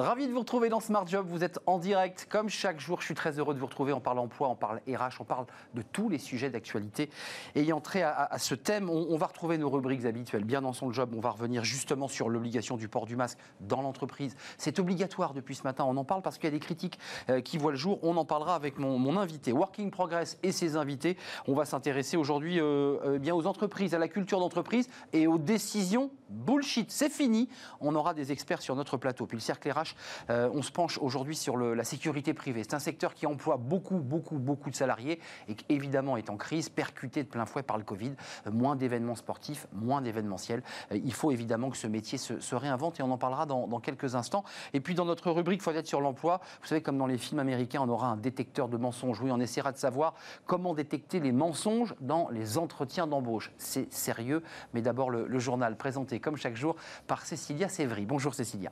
Ravi de vous retrouver dans Smart Job. Vous êtes en direct, comme chaque jour. Je suis très heureux de vous retrouver. On parle emploi, on parle RH, on parle de tous les sujets d'actualité ayant trait à, ce thème. On, va retrouver nos rubriques habituelles. Bien dans son job, on va revenir justement sur l'obligation du port du masque dans l'entreprise. C'est obligatoire depuis ce matin. On en parle parce qu'il y a des critiques euh, qui voient le jour. On en parlera avec mon, invité, Working Progress et ses invités. On va s'intéresser aujourd'hui euh, euh, aux entreprises, à la culture d'entreprise et aux décisions bullshit. C'est fini. On aura des experts sur notre plateau. Puis le cercle RH, euh, on se penche aujourd'hui sur la sécurité privée. C'est un secteur qui emploie beaucoup, beaucoup, beaucoup de salariés et qui évidemment est en crise, percuté de plein fouet par le Covid. Euh, moins d'événements sportifs, moins d'événementiels. Euh, il faut évidemment que ce métier se, réinvente et on en parlera dans, quelques instants. Et puis dans notre rubrique Faut être sur l'emploi, vous savez, comme dans les films américains, on aura un détecteur de mensonges. Oui, on essaiera de savoir comment détecter les mensonges dans les entretiens d'embauche. C'est sérieux, mais d'abord le, le journal présenté comme chaque jour par Cécilia Sévry. Bonjour Cécilia.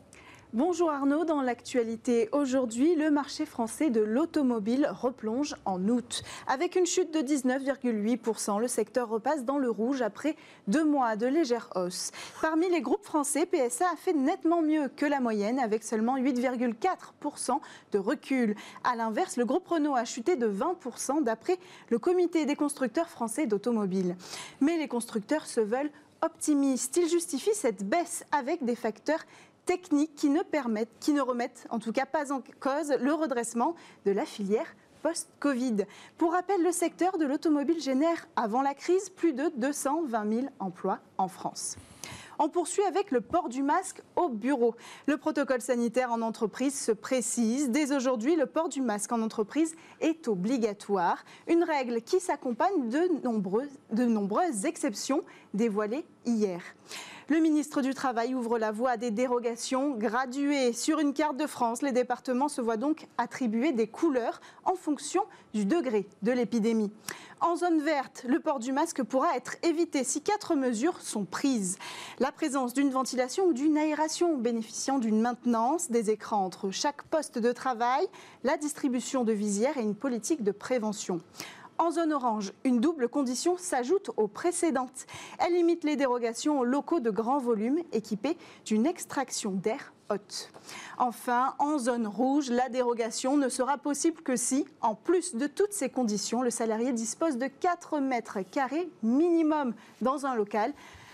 Bonjour Arnaud, dans l'actualité aujourd'hui, le marché français de l'automobile replonge en août. Avec une chute de 19,8%, le secteur repasse dans le rouge après deux mois de légère hausse. Parmi les groupes français, PSA a fait nettement mieux que la moyenne avec seulement 8,4% de recul. A l'inverse, le groupe Renault a chuté de 20% d'après le comité des constructeurs français d'automobiles. Mais les constructeurs se veulent optimistes. Ils justifient cette baisse avec des facteurs techniques qui ne permettent, qui remettent en tout cas pas en cause le redressement de la filière post-Covid. Pour rappel, le secteur de l'automobile génère avant la crise plus de 220 000 emplois en France. On poursuit avec le port du masque au bureau. Le protocole sanitaire en entreprise se précise. Dès aujourd'hui, le port du masque en entreprise est obligatoire. Une règle qui s'accompagne de nombreuses, exceptions dévoilées hier. Le ministre du Travail ouvre la voie à des dérogations graduées. Sur une carte de France, les départements se voient donc attribuer des couleurs en fonction du degré de l'épidémie. En zone verte, le port du masque pourra être évité si quatre mesures sont prises. La présence d'une ventilation ou d'une aération bénéficiant d'une maintenance, des écrans entre chaque poste de travail, la distribution de visières et une politique de prévention. En zone orange, une double condition s'ajoute aux précédentes. Elle limite les dérogations aux locaux de grand volume équipés d'une extraction d'air haute. Enfin, en zone rouge, la dérogation ne sera possible que si, en plus de toutes ces conditions, le salarié dispose de 4 mètres carrés minimum dans un local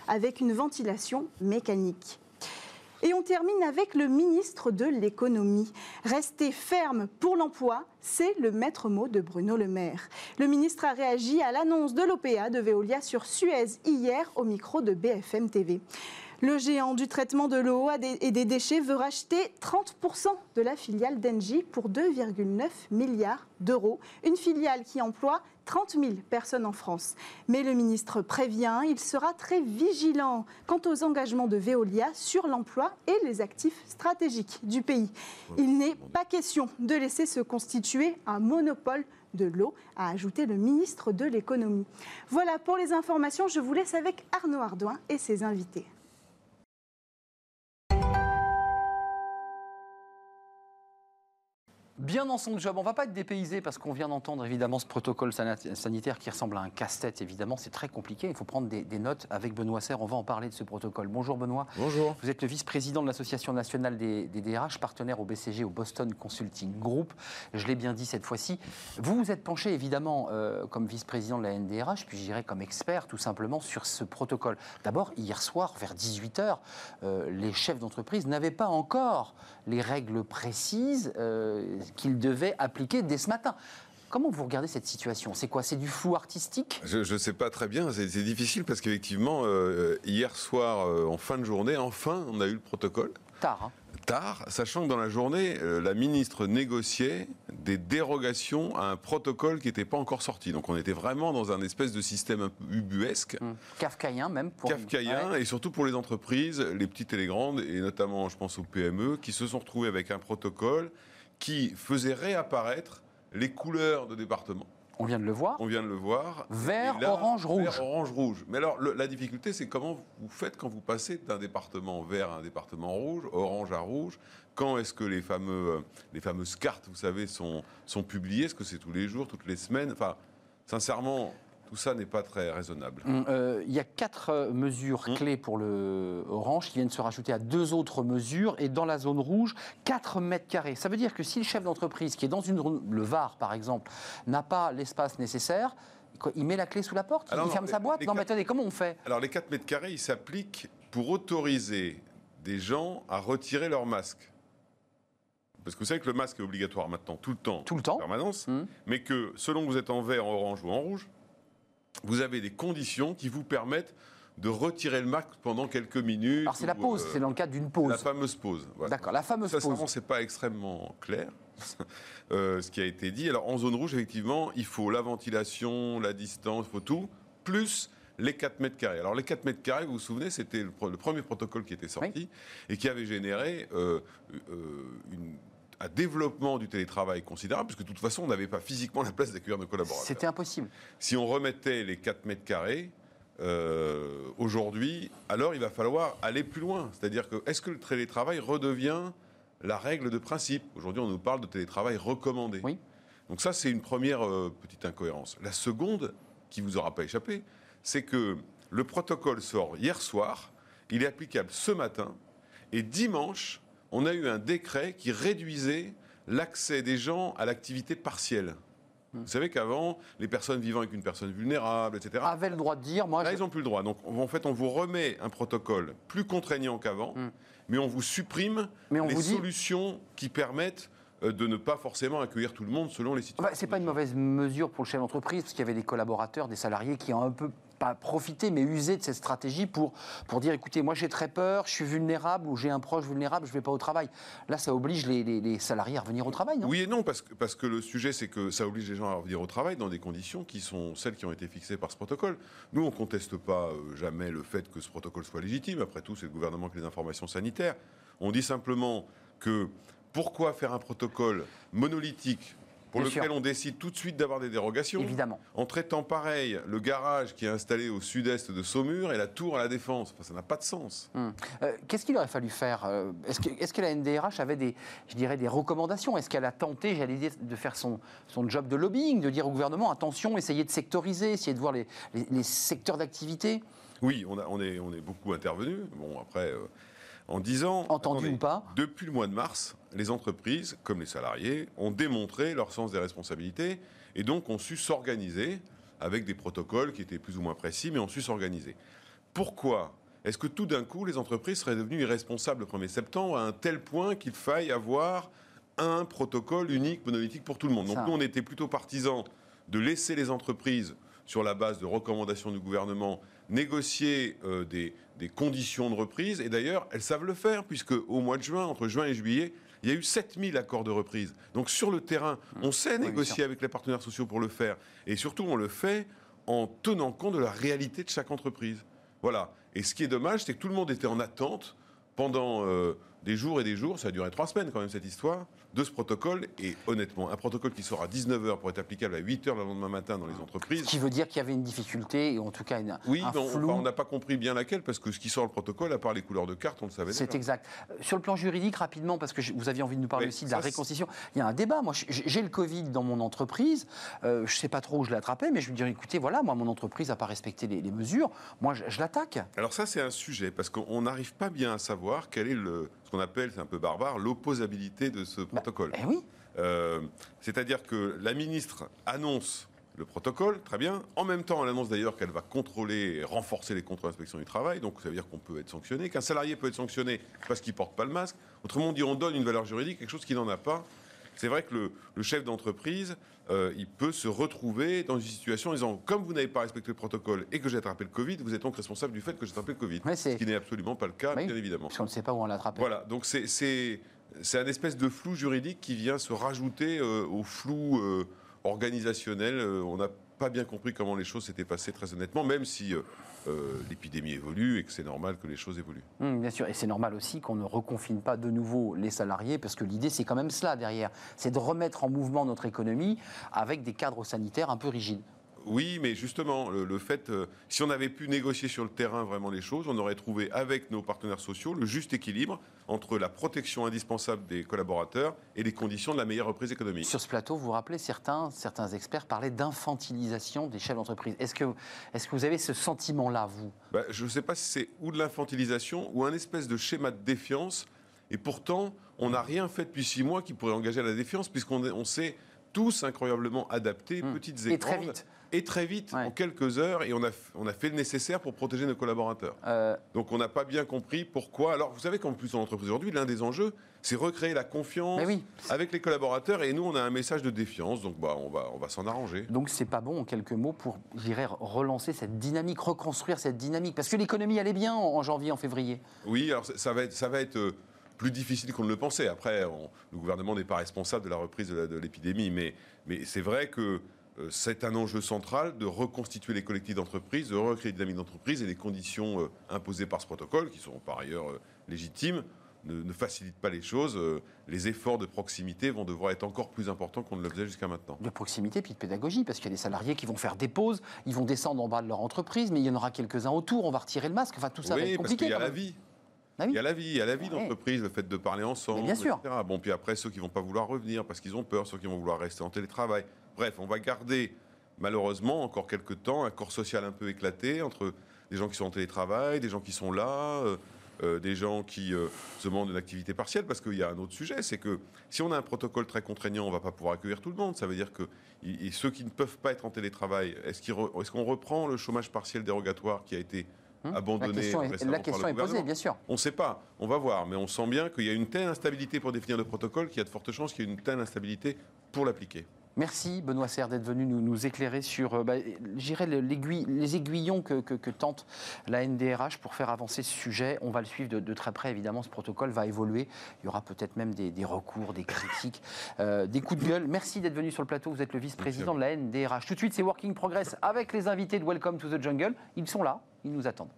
avec une ventilation mécanique. Et on termine avec le ministre de l'économie. Rester ferme pour l'emploi, c'est le maître mot de Bruno Le Maire. Le ministre a réagi à l'annonce de l'OPA de Veolia sur Suez hier au micro de BFM TV. Le géant du traitement de l'eau et des déchets veut racheter 30% de la filiale d'Engie pour 2,9 milliards d'euros. Une filiale qui emploie 30 000 personnes en France. Mais le ministre prévient, il sera très vigilant quant aux engagements de Veolia sur l'emploi et les actifs stratégiques du pays. Il n'est pas question de laisser se constituer un monopole de l'eau, a ajouté le ministre de l'économie. Voilà pour les informations, je vous laisse avec Arnaud Ardouin et ses invités. Bien dans son job, on ne va pas être dépaysé parce qu'on vient d'entendre évidemment ce protocole sanitaire qui ressemble à un casse-tête. Évidemment, c'est très compliqué. Il faut prendre des, notes avec Benoît Serre. On va en parler de ce protocole. Bonjour Benoît. Bonjour. Vous êtes le vice-président de l'Association nationale des, DRH, partenaire au BCG, au Boston Consulting Group. Je l'ai bien dit cette fois-ci. Vous vous êtes penché évidemment euh, comme vice-président de la NDRH, puis je dirais comme expert tout simplement sur ce protocole. D'abord, hier soir, vers 18h, euh, les chefs d'entreprise n'avaient pas encore les règles précises. Euh, qu'il devait appliquer dès ce matin. Comment vous regardez cette situation? C'est quoi? C'est du flou artistique? Je ne sais pas très bien. C'est difficile parce qu'effectivement, euh, hier soir, euh, en fin de journée, enfin, on a eu le protocole. Tard. Hein Tard, sachant que dans la journée, euh, la ministre négociait des dérogations à un protocole qui n'était pas encore sorti. Donc on était vraiment dans un espèce de système un peu ubuesque. Mmh. Kafkaïen même. Pour... Kafkaïen, et surtout pour les entreprises, les petites et les grandes, et notamment, je pense aux PME, qui se sont retrouvées avec un protocole qui faisait réapparaître les couleurs de département. On vient de le voir. On vient de le voir. Vert, orange, rouge. Vert, orange, rouge. Mais alors, la difficulté, c'est comment vous faites quand vous passez d'un département vert à un département rouge, orange à rouge? Quand est-ce que les, fameux, euh, les fameuses cartes, vous savez, sont, sont publiées? Est-ce que c'est tous les jours, toutes les semaines? Enfin, sincèrement, tout ça n'est pas très raisonnable. Hum, euh, Il y a quatre euh, mesures Hum. clés pour le Orange qui viennent se rajouter à deux autres mesures. Et dans la zone rouge, 4 mètres carrés. Ça veut dire que si le chef d'entreprise, qui est dans une, zone- le Var par exemple, n'a pas l'espace nécessaire, il met la clé sous la porte Alors Il non, ferme les- sa boîte Non, mais attendez, comment on fait? Alors les 4 mètres carrés, ils s'appliquent pour autoriser des gens à retirer leur masque. Parce que vous savez que le masque est obligatoire maintenant, tout le temps, Tout le temps. en permanence, Hum. mais que selon que vous êtes en vert, en orange ou en rouge, vous avez des conditions qui vous permettent de retirer le masque pendant quelques minutes. Alors c'est la pause, euh, c'est dans le cadre d'une la pause. fameuse pause. voilà. D'accord, la fameuse Ça, pause. c'est pas extrêmement clair, euh, ce qui a été dit. Alors, en zone rouge, effectivement, il faut la ventilation, la distance, il faut tout, plus les 4 mètres carrés. Alors, les 4 mètres carrés, vous vous souvenez, c'était le, premier protocole qui était sorti et qui avait généré euh, une- un développement du télétravail considérable, puisque de toute façon, on n'avait pas physiquement la place d'accueillir nos collaborateurs. C'était impossible. Si on remettait les 4 mètres carrés, euh, aujourd'hui, alors il va falloir aller plus loin. C'est-à-dire que est-ce que le télétravail redevient la règle de principe? Aujourd'hui, on nous parle de télétravail recommandé. Oui. Donc ça, c'est une première euh, petite incohérence. La seconde, qui vous aura pas échappé, c'est que le protocole sort hier soir, il est applicable ce matin, et dimanche, on a eu un décret qui réduisait l'accès des gens à l'activité partielle. Vous savez qu'avant, les personnes vivant avec une personne vulnérable, etc., Avait le droit de dire, moi, Là, je- ils n'ont plus le droit. Donc, en fait, on vous remet un protocole plus contraignant qu'avant, Hmm. mais on vous supprime Mais on les vous dit- solutions qui permettent euh, de ne pas forcément accueillir tout le monde selon les situations. Bah, c'est pas une mauvaise mesure pour le chef d'entreprise, parce qu'il y avait des collaborateurs, des salariés qui ont un peu pas profité, mais usé de cette stratégie pour, pour dire écoutez, moi j'ai très peur, je suis vulnérable ou j'ai un proche vulnérable, je ne vais pas au travail. Là, ça oblige les, les- les salariés à revenir au travail, non? Oui et non, parce que, parce que le sujet, c'est que ça oblige les gens à revenir au travail dans des conditions qui sont celles qui ont été fixées par ce protocole. Nous, on ne conteste pas euh, jamais le fait que ce protocole soit légitime. Après tout, c'est le gouvernement qui a les informations sanitaires. On dit simplement que pourquoi faire un protocole monolithique pour Bien lequel sûr. on décide tout de suite d'avoir des dérogations Évidemment. en traitant pareil le garage qui est installé au sud-est de Saumur et la tour à la Défense. Enfin, ça n'a pas de sens. Hum. Euh, Qu'est-ce qu'il aurait fallu faire euh, Est-ce que, est-ce que la NDRH avait des, je dirais, des recommandations? Est-ce qu'elle a tenté, j'allais dire, de faire son, son job de lobbying, de dire au gouvernement attention, essayez de sectoriser, essayez de voir les, les- les secteurs d'activité, Oui, on, a- on est, on est beaucoup intervenu. Bon, après, euh, en disant. entendu ou pas Depuis le mois de mars, les entreprises, comme les salariés, ont démontré leur sens des responsabilités et donc ont su s'organiser avec des protocoles qui étaient plus ou moins précis, mais ont su s'organiser. Pourquoi est-ce que tout d'un coup, les entreprises seraient devenues irresponsables le 1er septembre à un tel point qu'il faille avoir un protocole unique, monolithique pour tout le monde? Donc Ça. nous, on était plutôt partisans de laisser les entreprises, sur la base de recommandations du gouvernement, négocier euh, des, des conditions de reprise. Et d'ailleurs, elles savent le faire, puisque au mois de juin, entre juin et juillet, il y a eu 7000 accords de reprise. Donc sur le terrain, on sait négocier avec les partenaires sociaux pour le faire. Et surtout, on le fait en tenant compte de la réalité de chaque entreprise. Voilà. Et ce qui est dommage, c'est que tout le monde était en attente pendant euh, des jours et des jours, ça a duré trois semaines quand même cette histoire, de ce protocole. Et honnêtement, un protocole qui sera à 19h pour être applicable à 8h le lendemain matin dans les entreprises. Ce qui veut dire qu'il y avait une difficulté, et en tout cas une, Oui, un on- flou. enfin, on n'a pas compris bien laquelle, parce que ce qui sort le protocole, à part les couleurs de carte, on le savait C'est exact. Euh, Sur le plan juridique, rapidement, parce que je- vous aviez envie de nous parler aussi de la réconciliation, il y a un débat. Moi, j'ai le Covid dans mon entreprise. euh, je ne sais pas trop où je l'ai attrapé, mais je me dis écoutez, voilà, moi, mon entreprise n'a pas respecté les, les mesures. Moi, je, je l'attaque. Alors ça, c'est un sujet, parce qu'on n'arrive pas bien à savoir quel est le, qu'on appelle, c'est un peu barbare, l'opposabilité de ce protocole. Eh oui. Euh, C'est-à-dire que la ministre annonce le protocole, très bien. En même temps, elle annonce d'ailleurs qu'elle va contrôler et renforcer les contrôles d'inspection du travail. Donc ça veut dire qu'on peut être sanctionné, qu'un salarié peut être sanctionné parce qu'il porte pas le masque. Autrement dit, on donne une valeur juridique, quelque chose qui n'en a pas. C'est vrai que le, le chef d'entreprise, euh, il peut se retrouver dans une situation en disant comme vous n'avez pas respecté le protocole et que j'ai attrapé le Covid, vous êtes donc responsable du fait que j'ai attrapé le Covid. Ouais, Ce qui n'est absolument pas le cas, Oui. bien évidemment. Parce qu'on ne sait pas où on l'a attrapé. Voilà, donc c'est- un espèce de flou juridique qui vient se rajouter euh, au flou euh, organisationnel. On n'a pas bien compris comment les choses s'étaient passées, très honnêtement, même si euh, l'épidémie évolue et que c'est normal que les choses évoluent. Hum, bien sûr, et c'est normal aussi qu'on ne reconfine pas de nouveau les salariés, parce que l'idée, c'est quand même cela derrière. C'est de remettre en mouvement notre économie avec des cadres sanitaires un peu rigides. Oui, mais justement, le, fait, euh, si on avait pu négocier sur le terrain vraiment les choses, on aurait trouvé avec nos partenaires sociaux le juste équilibre entre la protection indispensable des collaborateurs et les conditions de la meilleure reprise économique. Sur ce plateau, vous vous rappelez, certains, certains experts parlaient d'infantilisation des chefs d'entreprise. Est-ce que, est que vous avez ce sentiment-là, vous? Bah, Je ne sais pas si c'est ou de l'infantilisation ou un espèce de schéma de défiance. Et pourtant, on n'a rien fait depuis six mois qui pourrait engager à la défiance, puisqu'on on s'est tous incroyablement adaptés, hmm. petites et, et très vite et très vite, en quelques heures, et on a, on a fait le nécessaire pour protéger nos collaborateurs. Euh. Donc on n'a pas bien compris pourquoi. Alors vous savez qu'en plus en entreprise aujourd'hui, l'un des enjeux, c'est recréer la confiance avec les collaborateurs, et nous on a un message de défiance, donc bah, on va, on va s'en arranger. Donc c'est pas bon en quelques mots pour, j'irais, relancer cette dynamique, reconstruire cette dynamique, parce que l'économie allait bien en, janvier, en février. Oui, alors ça va être... Ça va être euh, plus difficile qu'on ne le pensait. Après, le gouvernement n'est pas responsable de la reprise de l'épidémie, mais, mais c'est vrai que c'est un enjeu central de reconstituer les collectifs d'entreprise, de recréer des dynamiques d'entreprise et les conditions euh, imposées par ce protocole, qui sont par ailleurs euh, légitimes, ne, facilitent pas les choses. Les efforts de proximité vont devoir être encore plus importants qu'on ne le faisait jusqu'à maintenant. De proximité puis de pédagogie, parce qu'il y a des salariés qui vont faire des pauses, ils vont descendre en bas de leur entreprise, mais il y en aura quelques-uns autour, on va retirer le masque, enfin tout ça va être compliqué. Parce qu'il y a la vie. Ah il y a la vie, il y a la vie d'entreprise, le fait de parler ensemble, bien sûr. Bon, puis après, ceux qui vont pas vouloir revenir parce qu'ils ont peur, ceux qui vont vouloir rester en télétravail. Bref, on va garder malheureusement encore quelques temps un corps social un peu éclaté entre des gens qui sont en télétravail, des gens qui sont là, euh, euh, des gens qui euh, se demandent une activité partielle, parce qu'il y a un autre sujet, c'est que si on a un protocole très contraignant, on ne va pas pouvoir accueillir tout le monde. Ça veut dire que ceux qui ne peuvent pas être en télétravail, est-ce qu'on reprend le chômage partiel dérogatoire qui a été hum abandonné La question est, la question est posée, bien sûr. On ne sait pas, on va voir, mais on sent bien qu'il y a une telle instabilité pour définir le protocole qu'il y a de fortes chances qu'il y ait une telle instabilité pour l'appliquer. Merci Benoît Serre d'être venu nous, éclairer sur euh, bah, les aiguillons que, tente la NDRH pour faire avancer ce sujet. On va le suivre de, très près, évidemment, ce protocole va évoluer. Il y aura peut-être même des, recours, des critiques, euh, des coups de gueule. Merci d'être venu sur le plateau. Vous êtes le vice-président de la NDRH. Tout de suite, c'est Working Progress avec les invités de Welcome to the Jungle. Ils sont là, ils nous attendent.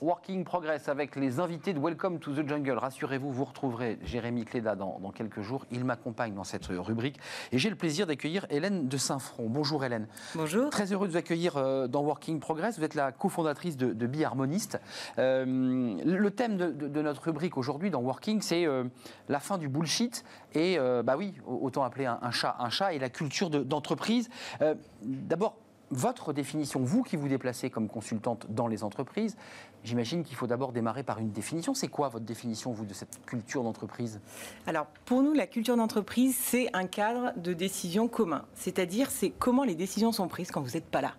Working Progress avec les invités de Welcome to the Jungle. Rassurez-vous, vous retrouverez Jérémy Cléda dans, quelques jours. Il m'accompagne dans cette rubrique. Et j'ai le plaisir d'accueillir Hélène de Saint-Front. Bonjour Hélène. Bonjour. Très heureux de vous accueillir euh, dans Working Progress. Vous êtes la cofondatrice de, de Biharmoniste. Euh, le thème de, notre rubrique aujourd'hui dans Working, c'est euh, la fin du bullshit. Et bah oui, autant appeler un, chat un chat et la culture d'entreprise. D'abord, votre définition, vous qui vous déplacez comme consultante dans les entreprises, j'imagine qu'il faut d'abord démarrer par une définition. C'est quoi votre définition, vous, de cette culture d'entreprise? Alors, pour nous, la culture d'entreprise, c'est un cadre de décision commun. C'est-à-dire, c'est comment les décisions sont prises quand vous n'êtes pas là.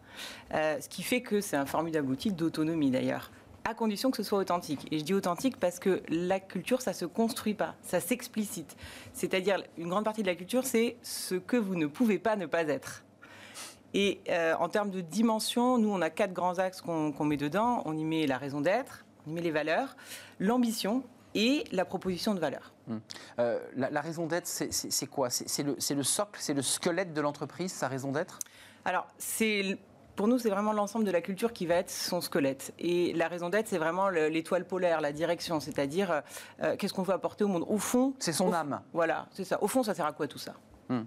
Euh, ce qui fait que c'est un formidable outil d'autonomie, d'ailleurs à condition que ce soit authentique. Et je dis authentique parce que la culture, ça se construit pas, ça s'explicite. C'est-à-dire, une grande partie de la culture, c'est ce que vous ne pouvez pas ne pas être. Et euh, en termes de dimension, nous, on a quatre grands axes qu'on met dedans. On y met la raison d'être, on y met les valeurs, l'ambition et la proposition de valeur. Hum. Euh, la, raison d'être, c'est quoi? C'est le, le, socle, c'est le squelette de l'entreprise, sa raison d'être? Alors, pour nous, c'est vraiment l'ensemble de la culture qui va être son squelette. Et la raison d'être, c'est vraiment l'étoile polaire, la direction, c'est-à-dire euh, qu'est-ce qu'on veut apporter au monde? Au fond, c'est son âme. Voilà, c'est ça. Au fond, ça sert à quoi tout ça? Hum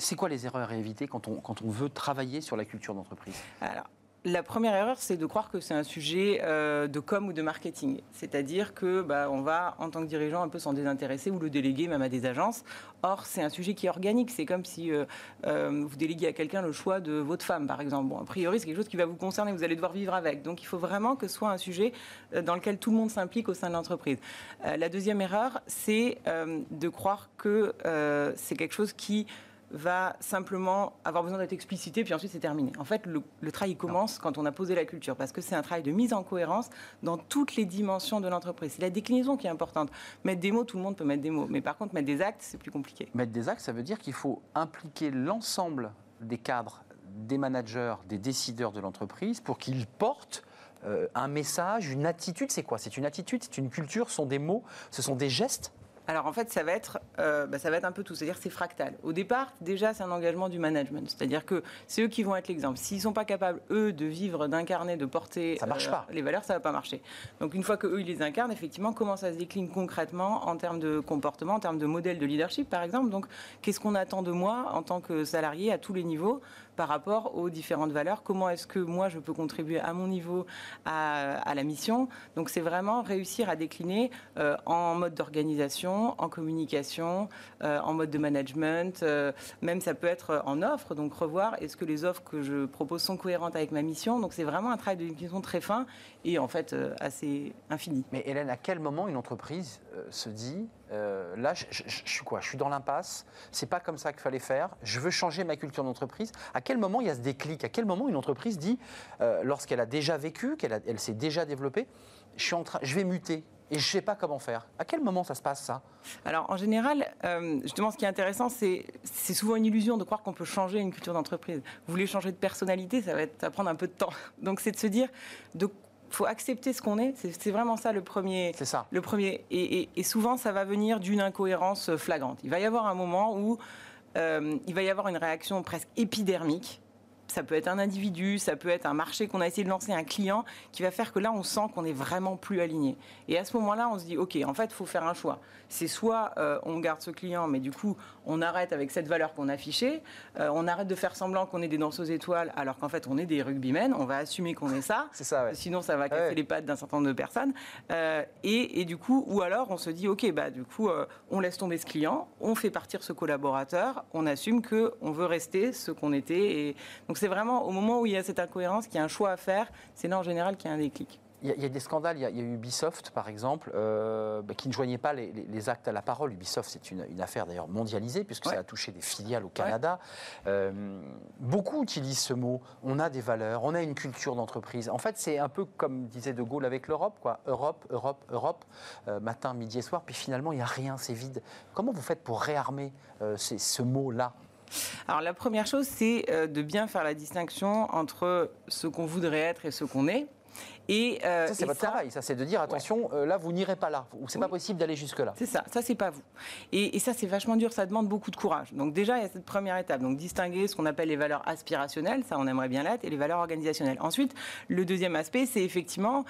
c'est quoi les erreurs à éviter quand on, veut travailler sur la culture d'entreprise? Alors, la première erreur, c'est de croire que c'est un sujet euh, de com ou de marketing. C'est-à-dire que bah, on va, en tant que dirigeant, un peu s'en désintéresser ou le déléguer même à des agences. Or, c'est un sujet qui est organique. C'est comme si euh, euh, vous déléguiez à quelqu'un le choix de votre femme, par exemple. A priori, c'est quelque chose qui va vous concerner. Vous allez devoir vivre avec. Donc, il faut vraiment que ce soit un sujet dans lequel tout le monde s'implique au sein de l'entreprise. la deuxième erreur, c'est de croire que c'est quelque chose qui va simplement avoir besoin d'être explicité, puis ensuite c'est terminé. En fait, le, travail commence quand on a posé la culture, parce que c'est un travail de mise en cohérence dans toutes les dimensions de l'entreprise. C'est la déclinaison qui est importante. Mettre des mots, tout le monde peut mettre des mots, mais par contre, mettre des actes, c'est plus compliqué. Mettre des actes, ça veut dire qu'il faut impliquer l'ensemble des cadres, des managers, des décideurs de l'entreprise pour qu'ils portent euh, un message, une attitude. C'est quoi? C'est une attitude, c'est une culture, ce sont des mots, ce sont des gestes alors en fait, ça va être, euh, bah, ça va être un peu tout, c'est-à-dire c'est fractal. Au départ, déjà, c'est un engagement du management, c'est-à-dire que c'est eux qui vont être l'exemple. S'ils sont pas capables eux de vivre, d'incarner, de porter Ça marche euh, pas. les valeurs, ça va pas marcher. Donc une fois que eux ils les incarnent, effectivement, comment ça se décline concrètement en termes de comportement, en termes de modèle de leadership, par exemple? Donc qu'est-ce qu'on attend de moi en tant que salarié à tous les niveaux par rapport aux différentes valeurs Comment est-ce que moi je peux contribuer à mon niveau à, la mission? Donc c'est vraiment réussir à décliner euh, en mode d'organisation, en communication, euh, en mode de management, euh, même ça peut être en offre, donc revoir est-ce que les offres que je propose sont cohérentes avec ma mission? Donc c'est vraiment un travail de définition très fin et en fait assez infini. Mais Hélène, à quel moment une entreprise se dit euh, là, je, suis quoi? Je suis dans l'impasse. C'est pas comme ça qu'il fallait faire. Je veux changer ma culture d'entreprise. À quel moment il y a ce déclic? À quel moment une entreprise dit, euh, lorsqu'elle a déjà vécu, qu'elle s'est déjà développée, je suis en train, je vais muter et je sais pas comment faire? À quel moment ça se passe ça? Alors en général, euh, justement, ce qui est intéressant, c'est c'est souvent une illusion de croire qu'on peut changer une culture d'entreprise. Vous voulez changer de personnalité, ça va, être, prendre un peu de temps. Donc c'est de se dire, il faut accepter ce qu'on est. C'est vraiment ça le premier. C'est ça. Le premier, et, et- et souvent ça va venir d'une incohérence flagrante. Il va y avoir un moment où euh, il va y avoir une réaction presque épidermique. Ça peut être un individu, ça peut être un marché qu'on a essayé de lancer, un client, qui va faire que là, on sent qu'on est vraiment plus aligné. Et à ce moment-là, on se dit, OK, en fait, il faut faire un choix. C'est soit euh, on garde ce client, mais du coup, on arrête avec cette valeur qu'on affichait, euh, on arrête de faire semblant qu'on est des danseuses étoiles, alors qu'en fait, on est des rugbymen, on va assumer qu'on est ça. C'est ça, ouais. Sinon, ça va casser Ouais. les pattes d'un certain nombre de personnes. Euh, et, et du coup, ou alors on se dit, ok, bah du coup, euh, on laisse tomber ce client, on fait partir ce collaborateur, on assume que on veut rester ce qu'on était. Et donc c'est vraiment au moment où il y a cette incohérence, qu'il y a un choix à faire, c'est là en général qu'il y a un déclic. Il y, a, des scandales. Il y a, eu Ubisoft, par exemple, euh, bah, qui ne joignait pas les, les- les actes à la parole. Ubisoft, c'est une, une affaire d'ailleurs mondialisée, puisque Ouais. ça a touché des filiales au Canada. Euh, beaucoup utilisent ce mot. On a des valeurs, on a une culture d'entreprise. En fait, c'est un peu comme disait De Gaulle avec l'Europe, quoi. Europe, Europe, Europe, euh, matin, midi et soir. Puis finalement, il n'y a rien, c'est vide. Comment vous faites pour réarmer ce mot-là? Alors la première chose, c'est euh, de bien faire la distinction entre ce qu'on voudrait être et ce qu'on est. Et, euh, Ça, c'est votre travail. Ça, c'est de dire attention, euh, là, vous n'irez pas là. Ou c'est pas Oui. possible d'aller jusque-là. C'est ça, ça c'est pas vous. Et, et ça c'est vachement dur, ça demande beaucoup de courage. Donc déjà il y a cette première étape, donc distinguer ce qu'on appelle les valeurs aspirationnelles, ça on aimerait bien l'être, et les valeurs organisationnelles. Ensuite, le deuxième aspect c'est effectivement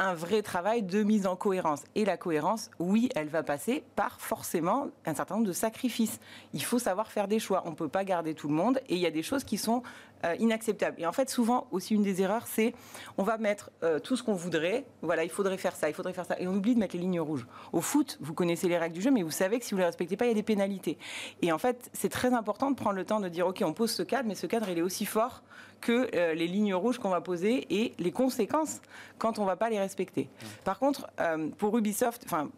un vrai travail de mise en cohérence. Et la cohérence, oui, elle va passer par forcément un certain nombre de sacrifices. Il faut savoir faire des choix. On ne peut pas garder tout le monde et il y a des choses qui sont euh, inacceptables. Et en fait, souvent aussi une des erreurs, c'est on va mettre euh, tout ce qu'on voudrait. Voilà, il faudrait faire ça, il faudrait faire ça. Et on oublie de mettre les lignes rouges. Au foot, vous connaissez les règles du jeu, mais vous savez que si vous ne les respectez pas, il y a des pénalités. Et en fait, c'est très important de prendre le temps de dire, OK, on pose ce cadre, mais ce cadre, il est aussi fort que euh, les lignes rouges qu'on va poser et les conséquences quand on ne va pas les respecter. Par contre, pour Ubisoft, enfin,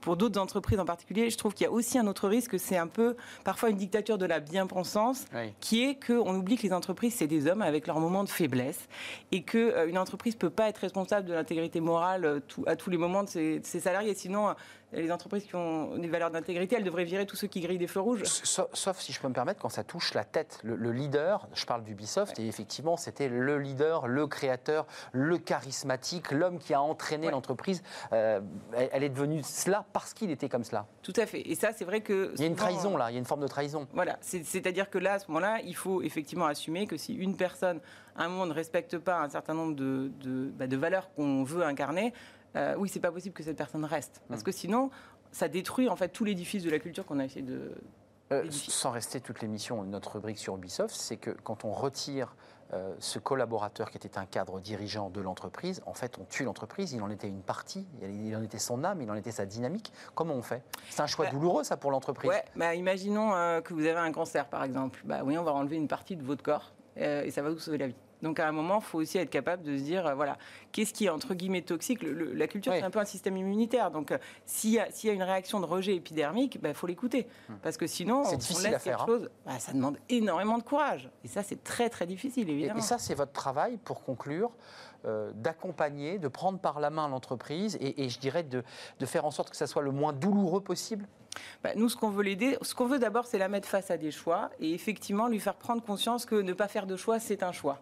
pour d'autres entreprises en particulier, je trouve qu'il y a aussi un autre risque, c'est un peu parfois une dictature de la bien-pensance, Oui. qui est qu'on oublie que les entreprises, c'est des hommes avec leurs moments de faiblesse, et qu'une entreprise ne peut pas être responsable de l'intégrité morale euh, tout- à tous les moments de ses, de ses salariés. Sinon, euh, les entreprises qui ont des valeurs d'intégrité, elles devraient virer tous ceux qui grillent des feux rouges. Sauf, sauf, si je peux me permettre, quand ça touche la tête, le, le leader, je parle d'Ubisoft, et effectivement, c'était le leader, le créateur, le charismatique, l'homme qui a entraîné Ouais. l'entreprise. Euh, elle, elle est devenue cela parce qu'il était comme cela. Tout à fait. Et ça, c'est vrai que... Il y a une trahison là, il y a une forme de trahison. Voilà, C'est- c'est-à-dire que là, à ce moment-là, il faut effectivement assumer que si une personne, à un moment, ne respecte pas un certain nombre de, de- bah, de valeurs qu'on veut incarner, euh, oui, c'est pas possible que cette personne reste. Parce que sinon, ça détruit en fait tout l'édifice de la culture qu'on a essayé de. Euh, sans rester toute l'émission, notre rubrique sur Ubisoft, c'est que quand on retire euh, ce collaborateur qui était un cadre dirigeant de l'entreprise, en fait, on tue l'entreprise. Il en était une partie, il en était son âme, il en était sa dynamique. Comment on fait? C'est un choix Bah, douloureux, ça, pour l'entreprise. Ouais, bah, imaginons euh, que vous avez un cancer, par exemple. Bah oui, on va enlever une partie de votre corps euh, et ça va vous sauver la vie. Donc à un moment, il faut aussi être capable de se dire, euh, voilà, qu'est-ce qui est entre guillemets toxique? Le- le- La culture, Oui. c'est un peu un système immunitaire. Donc euh, s'il y, a- s'il y a une réaction de rejet épidermique, il faut l'écouter. Parce que sinon, on difficile laisse faire, quelque chose, bah, ça demande énormément de courage. Et ça, c'est très très difficile, Et, évidemment. et ça, c'est votre travail, pour conclure, euh, d'accompagner, de prendre par la main l'entreprise et, et je dirais de, de faire en sorte que ça soit le moins douloureux possible? Bah, nous, ce qu'on veut l'aider, ce qu'on veut d'abord, c'est la mettre face à des choix et effectivement lui faire prendre conscience que ne pas faire de choix, c'est un choix.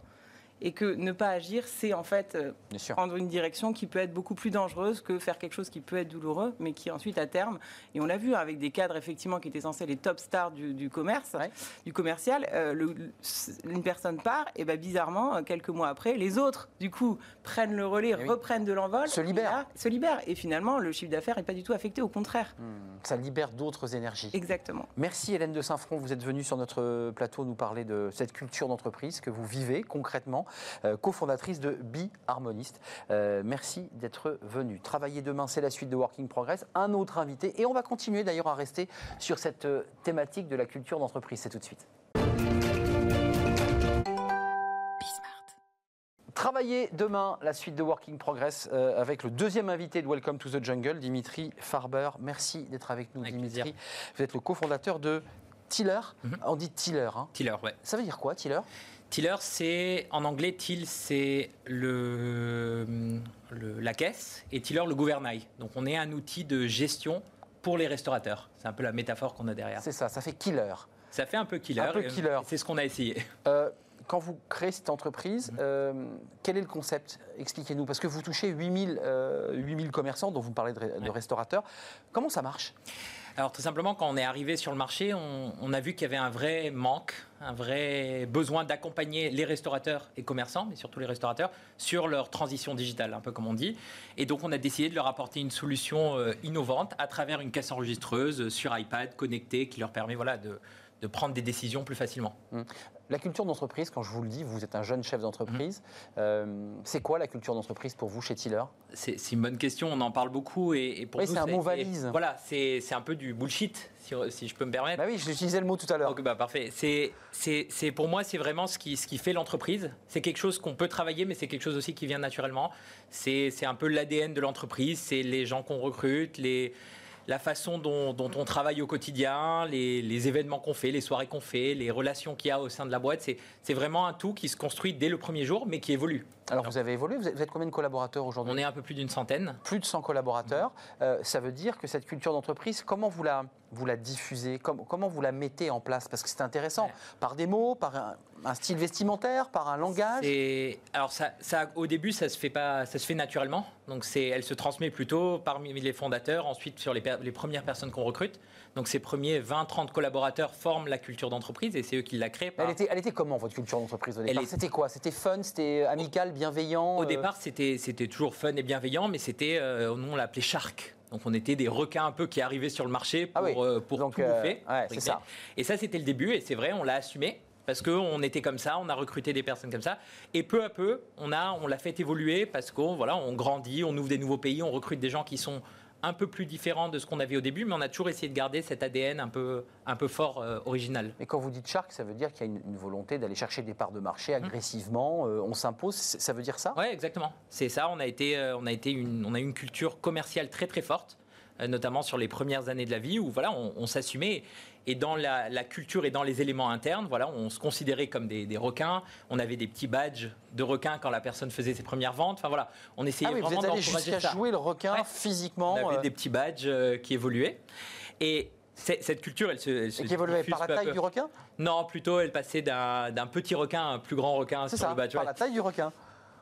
Et que ne pas agir, c'est en fait euh, prendre une direction qui peut être beaucoup plus dangereuse que faire quelque chose qui peut être douloureux, mais qui ensuite à terme, et on l'a vu avec des cadres effectivement qui étaient censés les top stars du, du commerce, Ouais. du commercial, euh, le- une personne part et ben bizarrement euh, quelques mois après, les autres du coup prennent le relais, Eh oui. reprennent de l'envol, Se libèrent. là, se libèrent et finalement le chiffre d'affaires n'est pas du tout affecté, au contraire. Hmm, Ça libère d'autres énergies. Exactement. Merci Hélène de Saint-Front, vous êtes venue sur notre plateau nous parler de cette culture d'entreprise que vous vivez concrètement, euh, cofondatrice de Be Harmonist. Euh, merci d'être venue. Travailler demain, c'est la suite de Working Progress. Un autre invité et on va continuer d'ailleurs à rester sur cette euh, thématique de la culture d'entreprise. C'est tout de suite. Travailler demain, la suite de Working Progress, euh, avec le deuxième invité de Welcome to the Jungle, Dimitri Farber. Merci d'être avec nous, Avec Dimitri. plaisir. Vous êtes le cofondateur de Tiller. Mhm. On dit Tiller. Hein. Tiller, ouais. Ça veut dire quoi, Tiller? Tiller, c'est en anglais, till, c'est le, le- la caisse et tiller, le gouvernail. Donc on est un outil de gestion pour les restaurateurs. C'est un peu la métaphore qu'on a derrière. C'est ça, ça fait killer. Ça fait un peu killer. Un peu killer. C'est ce qu'on a essayé. Euh, quand vous créez cette entreprise, Mhm. euh, quel est le concept? Expliquez-nous. Parce que vous touchez 8000, euh, 8000 commerçants, dont vous parlez de, restaurateurs. Comment ça marche? Alors tout simplement, quand on est arrivé sur le marché, on, on a vu qu'il y avait un vrai manque, un vrai besoin d'accompagner les restaurateurs et commerçants, mais surtout les restaurateurs, sur leur transition digitale, un peu comme on dit. Et donc on a décidé de leur apporter une solution euh, innovante à travers une caisse enregistreuse sur iPad connectée qui leur permet voilà, de, de prendre des décisions plus facilement. La culture d'entreprise, quand je vous le dis, vous êtes un jeune chef d'entreprise. Mhm. euh, c'est quoi la culture d'entreprise pour vous chez Tiller? C'est une bonne question, on en parle beaucoup. Et, et pour Oui, nous, c'est un mot valise. Voilà, c'est un peu du bullshit, si, si je peux me permettre. Bah oui, j'utilisais le mot tout à l'heure. Bah, parfait. C'est, c'est, c'est- pour moi, c'est vraiment ce qui, ce qui fait l'entreprise. C'est quelque chose qu'on peut travailler, mais c'est quelque chose aussi qui vient naturellement. C'est, c'est un peu l'ADN de l'entreprise. C'est les gens qu'on recrute, les, la façon dont, on travaille au quotidien, les, les événements qu'on fait, les soirées qu'on fait, les relations qu'il y a au sein de la boîte. C'est vraiment un tout qui se construit dès le premier jour, mais qui évolue. Alors, vous avez évolué. Vous êtes, combien de collaborateurs aujourd'hui On est un peu plus d'une centaine. plus de 100 collaborateurs. Euh, ça veut dire que cette culture d'entreprise, comment vous la, vous la diffusez? Com- Comment vous la mettez en place? Parce que c'est intéressant. Ouais. Par des mots, par un, un style vestimentaire, par un langage? Alors ça, ça, au début, ça se fait pas, ça se fait naturellement. Donc c'est, elle se transmet plutôt parmi les fondateurs, ensuite sur les premières personnes qu'on recrute. Donc ces premiers 20-30 collaborateurs forment la culture d'entreprise et c'est eux qui la créent. par- elle était, elle était comment votre culture d'entreprise au départ? est- C'était quoi? C'était fun? C'était amical, bienveillant Au euh, départ, c'était, toujours fun et bienveillant, mais c'était, euh, nous on l'appelait Shark. Donc on était des requins un peu qui arrivaient sur le marché pour, Ah oui. euh, pour Donc, tout euh, bouffer. ouais, ça. Et ça, c'était le début, et c'est vrai, on l'a assumé. Parce qu'on était comme ça, on a recruté des personnes comme ça. Et peu à peu, on, a, on l'a fait évoluer parce qu'on voilà, on grandit, on ouvre des nouveaux pays, on recrute des gens qui sont un peu plus différents de ce qu'on avait au début, mais on a toujours essayé de garder cet ADN un peu, un peu fort, euh, original. Mais quand vous dites shark, ça veut dire qu'il y a une, une volonté d'aller chercher des parts de marché Mmh. agressivement. euh, on s'impose. Ça veut dire ça? Ouais, exactement. C'est ça. On a été, euh, on a été une, on a une culture commerciale très très forte, notamment sur les premières années de la vie où voilà, on, on s'assumait. Et dans la, la culture et dans les éléments internes, voilà, on se considérait comme des, des requins. On avait des petits badges de requins quand la personne faisait ses premières ventes. Enfin voilà, on essayait Ah oui, vraiment d'encourager jusqu'à ça. jouer le requin Ouais. physiquement. On avait euh, des petits badges euh, qui évoluaient. Et cette culture, elle se, elle se et qui évoluait par la taille du requin? Non, plutôt, elle passait d'un petit requin à un plus grand requin C'est ça, le badge. par ouais. la taille du requin.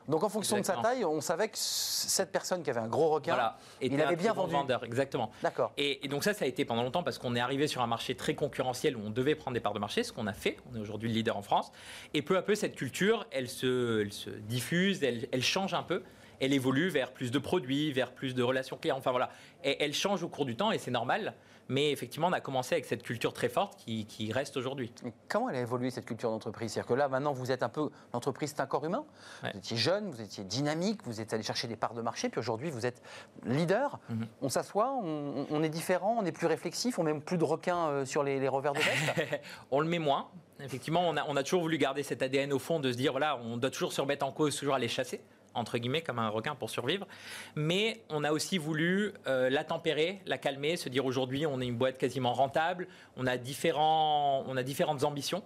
Donc en fonction de sa taille, on savait que cette personne qui avait un gros requin, Voilà. Était il avait bien vendu. vendeur, exactement. D'accord. Et, et donc ça, ça a été pendant longtemps parce qu'on est arrivé sur un marché très concurrentiel où on devait prendre des parts de marché, ce qu'on a fait. On est aujourd'hui le leader en France. Et peu à peu, cette culture, elle se, elle se diffuse, elle, elle change un peu. Elle évolue vers plus de produits, vers plus de relations clients. Enfin voilà, et elle change au cours du temps et c'est normal. Mais effectivement, on a commencé avec cette culture très forte qui, qui reste aujourd'hui. Comment elle a évolué cette culture d'entreprise? C'est-à-dire que là, maintenant, vous êtes un peu. L'entreprise, c'est un corps humain. Ouais. Vous étiez jeune, vous étiez dynamique, vous êtes allé chercher des parts de marché, puis aujourd'hui, vous êtes leader. Mhm. On s'assoit, on, on est différent, on est plus réflexif, on met plus de requins euh, sur les, les revers de veste. on le met moins. Effectivement, on a, on a toujours voulu garder cet ADN au fond de se dire, voilà, on doit toujours se remettre en cause, toujours aller chasser entre guillemets, comme un requin pour survivre. Mais on a aussi voulu euh, la tempérer, la calmer, se dire aujourd'hui, on est une boîte quasiment rentable, on a, différents, on a différentes ambitions.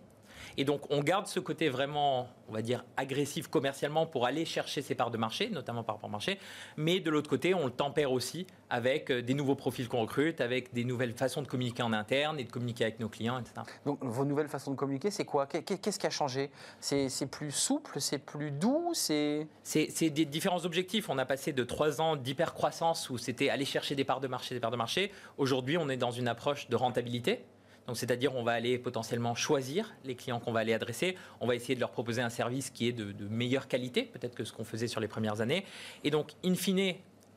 Et donc, on garde ce côté vraiment, on va dire, agressif commercialement pour aller chercher ces parts de marché, notamment par rapport au marché. Mais de l'autre côté, on le tempère aussi avec euh, des nouveaux profils qu'on recrute, avec des nouvelles façons de communiquer en interne et de communiquer avec nos clients, etc. Donc, vos nouvelles façons de communiquer, c'est quoi? Qu'est-ce qui a changé? C'est plus souple C'est plus doux C'est des différents objectifs. On a passé de trois ans d'hyper-croissance où c'était aller chercher des parts de marché, des parts de marché. Aujourd'hui, on est dans une approche de rentabilité. Donc, c'est-à-dire, on va aller potentiellement choisir les clients qu'on va aller adresser. On va essayer de leur proposer un service qui est de, de meilleure qualité, peut-être que ce qu'on faisait sur les premières années. Et donc, in fine,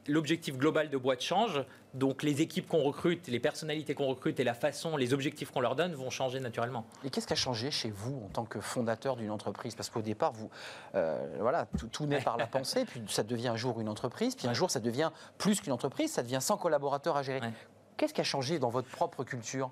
l'objectif global de boîte change. Donc les équipes qu'on recrute, les personnalités qu'on recrute et la façon, les objectifs qu'on leur donne vont changer naturellement. Et qu'est-ce qui a changé chez vous en tant que fondateur d'une entreprise? Parce qu'au départ, vous, euh, voilà, tout, naît par la pensée, puis ça devient un jour une entreprise, puis un jour ça devient plus qu'une entreprise, ça devient 100 collaborateurs à gérer. Qu'est-ce qui a changé dans votre propre culture?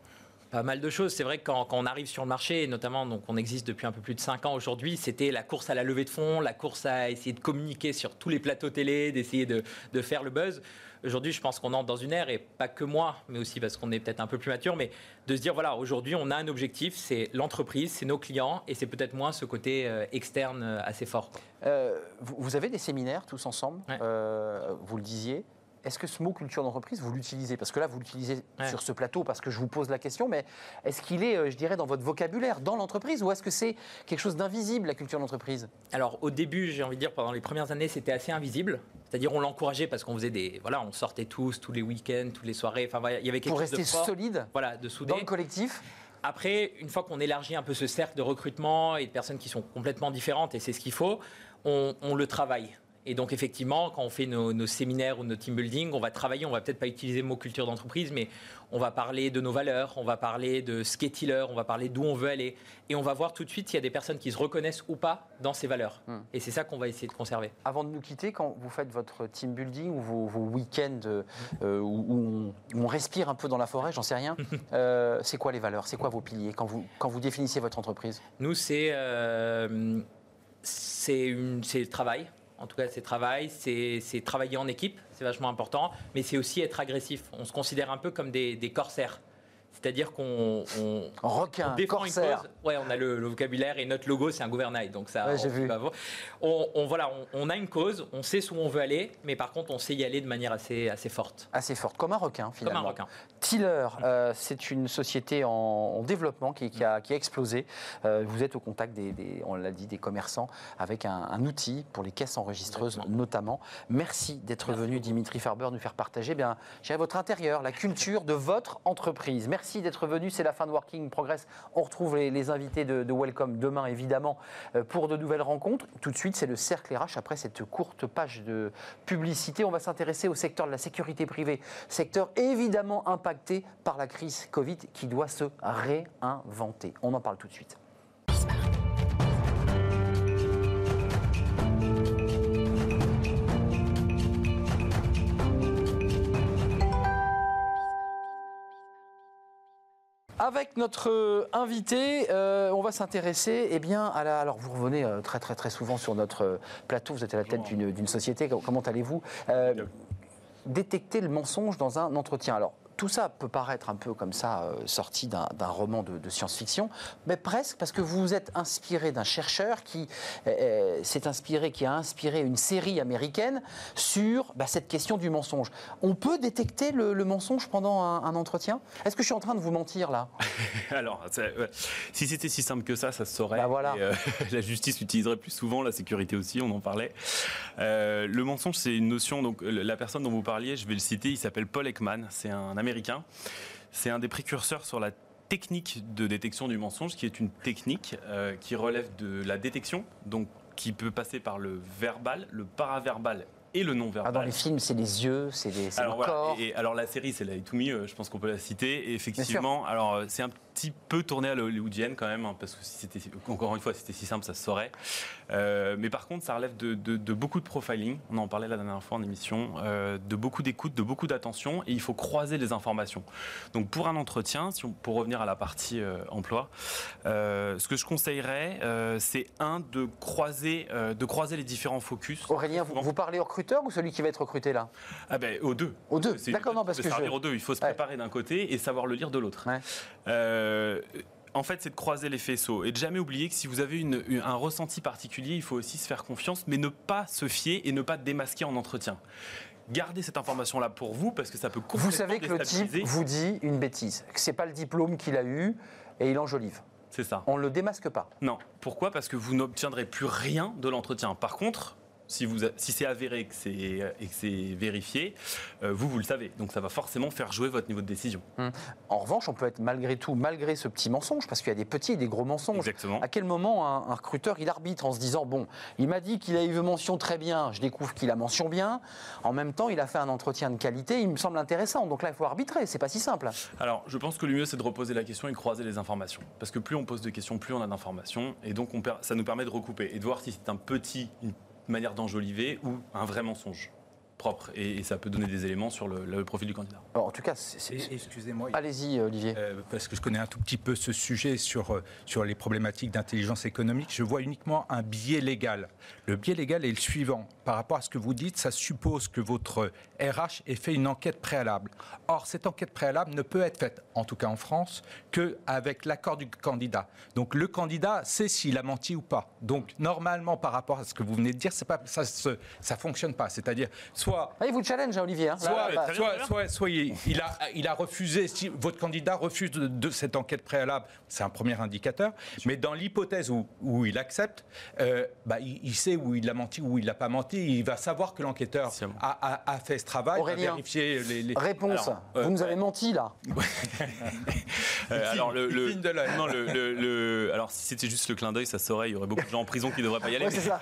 Pas mal de choses. C'est vrai que quand, on arrive sur le marché, et notamment donc on existe depuis un peu plus de 5 ans aujourd'hui, c'était la course à la levée de fonds, la course à essayer de communiquer sur tous les plateaux télé, d'essayer de, de, faire le buzz. Aujourd'hui, je pense qu'on entre dans une ère, et pas que moi, mais aussi parce qu'on est peut-être un peu plus mature, mais de se dire, voilà, aujourd'hui, on a un objectif, c'est l'entreprise, c'est nos clients, et c'est peut-être moins ce côté euh, externe euh, assez fort. Euh, vous, avez des séminaires tous ensemble, vous le disiez. Est-ce que ce mot culture d'entreprise, vous l'utilisez? Parce que là, vous l'utilisez sur ce plateau parce que je vous pose la question, mais est-ce qu'il est, euh, je dirais, dans votre vocabulaire, dans l'entreprise, ou est-ce que c'est quelque chose d'invisible, la culture d'entreprise? Alors, au début, j'ai envie de dire, pendant les premières années, c'était assez invisible. C'est-à-dire, on l'encourageait parce qu'on faisait des. Voilà, on sortait tous, tous les week-ends, toutes les soirées. Enfin, il y avait quelque Pour chose rester de solide voilà, de dans le collectif après, une fois qu'on élargit un peu ce cercle de recrutement et de personnes qui sont complètement différentes, et c'est ce qu'il faut, on, on le travaille. Et donc effectivement, quand on fait nos, séminaires ou nos team building, on va travailler, on va peut-être pas utiliser le mot culture d'entreprise, mais on va parler de nos valeurs, on va parler de ce qu'est Tiller, on va parler d'où on veut aller, et on va voir tout de suite s'il y a des personnes qui se reconnaissent ou pas dans ces valeurs. Hmm. Et c'est ça qu'on va essayer de conserver. Avant de nous quitter, quand vous faites votre team building ou vos, week-ends euh, où, on, respire un peu dans la forêt, j'en sais rien, euh, c'est quoi les valeurs? C'est quoi vos piliers? Quand vous, quand vous définissez votre entreprise? Nous, c'est euh, c'est le travail en tout cas, c'est travail, c'est travailler en équipe, c'est vachement important, mais c'est aussi être agressif. On se considère un peu comme des, des corsaires. C'est-à-dire qu'on on, Requin, défend une cause. Ouais, on a le, vocabulaire et notre logo c'est un gouvernail, donc ça. j'ai vu. On, voilà, on, a une cause, on sait où on veut aller, mais par contre on sait y aller de manière assez assez forte. Assez forte, comme un requin finalement. Comme un requin. Tiller, euh, c'est une société en, développement qui, a, qui, a, explosé. Euh, vous êtes au contact des, on l'a dit, des commerçants avec un, outil pour les caisses enregistreuses notamment. Merci d'être venu, Dimitri Farber, nous faire partager bien, votre intérieur, la culture de votre entreprise. Merci Merci d'être venu. C'est la fin de Working Progress. On retrouve les, invités de, Welcome demain, évidemment, euh, pour de nouvelles rencontres. Tout de suite, c'est le cercle RH. Après cette courte page de publicité, on va s'intéresser au secteur de la sécurité privée. Secteur évidemment impacté par la crise Covid qui doit se réinventer. On en parle tout de suite. Avec notre euh, invité, euh, on va s'intéresser eh bien, à la. Alors, vous revenez euh, très, très, très souvent sur notre plateau. Vous êtes à la tête d'une société. Comment allez-vous? Détecter le mensonge dans un entretien. Alors, tout ça peut paraître un peu comme ça, euh, sorti d'un roman de, science-fiction, mais presque parce que vous vous êtes inspiré d'un chercheur qui euh, euh, s'est inspiré, qui a inspiré une série américaine sur bah, cette question du mensonge. On peut détecter le, mensonge pendant un, entretien? Est-ce que je suis en train de vous mentir là? Alors, si c'était si simple que ça, ça se saurait. Bah, voilà. la justice l'utiliserait plus souvent, la sécurité aussi, on en parlait. le mensonge, c'est une notion. Donc, la personne dont vous parliez, je vais le citer, il s'appelle Paul Ekman. C'est un Américain c'est un des précurseurs sur la technique de détection du mensonge, qui est une technique euh, qui relève de la détection, donc qui peut passer par le verbal, le paraverbal et le non-verbal. Ah, dans les films, c'est les yeux, c'est le corps. Et, alors la série, c'est la Me, euh, je pense qu'on peut la citer. Et effectivement, alors euh, c'est un petit peu tourné à l'hollywoodienne quand même, hein, parce que si c'était, encore une fois, si c'était si simple, ça se saurait. Euh, mais par contre, ça relève de, beaucoup de profiling. On en parlait la dernière fois en émission, de beaucoup d'écoute, de beaucoup d'attention, et il faut croiser les informations. Donc pour un entretien, si pour revenir à la partie emploi, ce que je conseillerais, c'est un de croiser, de croiser les différents focus. Aurélien, vous, vous parlez au ou celui qui va être recruté là? Ah ben aux deux. Aux deux. D'accord, non parce que je... aux deux. Il faut se préparer d'un côté et savoir le lire de l'autre. Euh, en fait, c'est de croiser les faisceaux et de jamais oublier que si vous avez une- une- un ressenti particulier, il faut aussi se faire confiance, mais ne pas se fier et ne pas démasquer en entretien. Gardez cette information-là pour vous parce que ça peut complètement Vous savez que le type vous dit une bêtise, que c'est pas le diplôme qu'il a eu et il enjolive. C'est ça. On ne le démasque pas. Non. Pourquoi? Parce que vous n'obtiendrez plus rien de l'entretien. Par contre, si, vous a- si c'est avéré que c'est, et que c'est vérifié, euh, vous, vous le savez. Donc ça va forcément faire jouer votre niveau de décision. En revanche, on peut être malgré tout, malgré ce petit mensonge, parce qu'il y a des petits et des gros mensonges. Exactement. À quel moment un, un recruteur il arbitre en se disant bon, il m'a dit qu'il a eu mention très bien, je découvre qu'il a mention bien. En même temps, il a fait un entretien de qualité, il me semble intéressant. Donc là, il faut arbitrer. C'est pas si simple. Alors, je pense que le mieux, c'est de reposer la question et de croiser les informations. Parce que plus on pose de questions, plus on a d'informations. Et donc, on ça nous permet de recouper et de voir si c'est un petit, une manière d'enjoliver ou un vrai mensonge propre. Et, et ça peut donner des éléments sur le, le profil du candidat. Alors, en tout cas, Excusez-moi. allez-y, Olivier. Euh, parce que je connais un tout petit peu ce sujet sur, euh, sur les problématiques d'intelligence économique, je vois uniquement un biais légal. Le biais légal est le suivant. Par rapport à ce que vous dites, ça suppose que votre RH ait fait une enquête préalable. Or, cette enquête préalable ne peut être faite, en tout cas en France, qu'avec l'accord du candidat. Donc, le candidat sait s'il a menti ou pas. Donc, normalement, par rapport à ce que vous venez de dire, pas, ça ne ça fonctionne pas. C'est-à-dire, soit Ah, il vous challenge, hein, Olivier. hein. Soit, Là, soit il, il a, il a refusé, si votre candidat refuse de, de cette enquête préalable, c'est un premier indicateur. Mais dans l'hypothèse où, où il accepte, euh, bah, il, il sait où il a menti, où il n'a pas menti. Il va savoir que l'enquêteur a, a- a fait ce travail, Aurélien. a vérifié les. les- Réponse. Alors, euh, vous nous avez menti là. Euh, alors, le, le- cligne de l'œil. non, le- le- le- alors, si c'était juste le clin d'œil, ça se saurait. Il y aurait beaucoup de gens en prison qui ne devraient pas y aller. Ouais, c'est ça.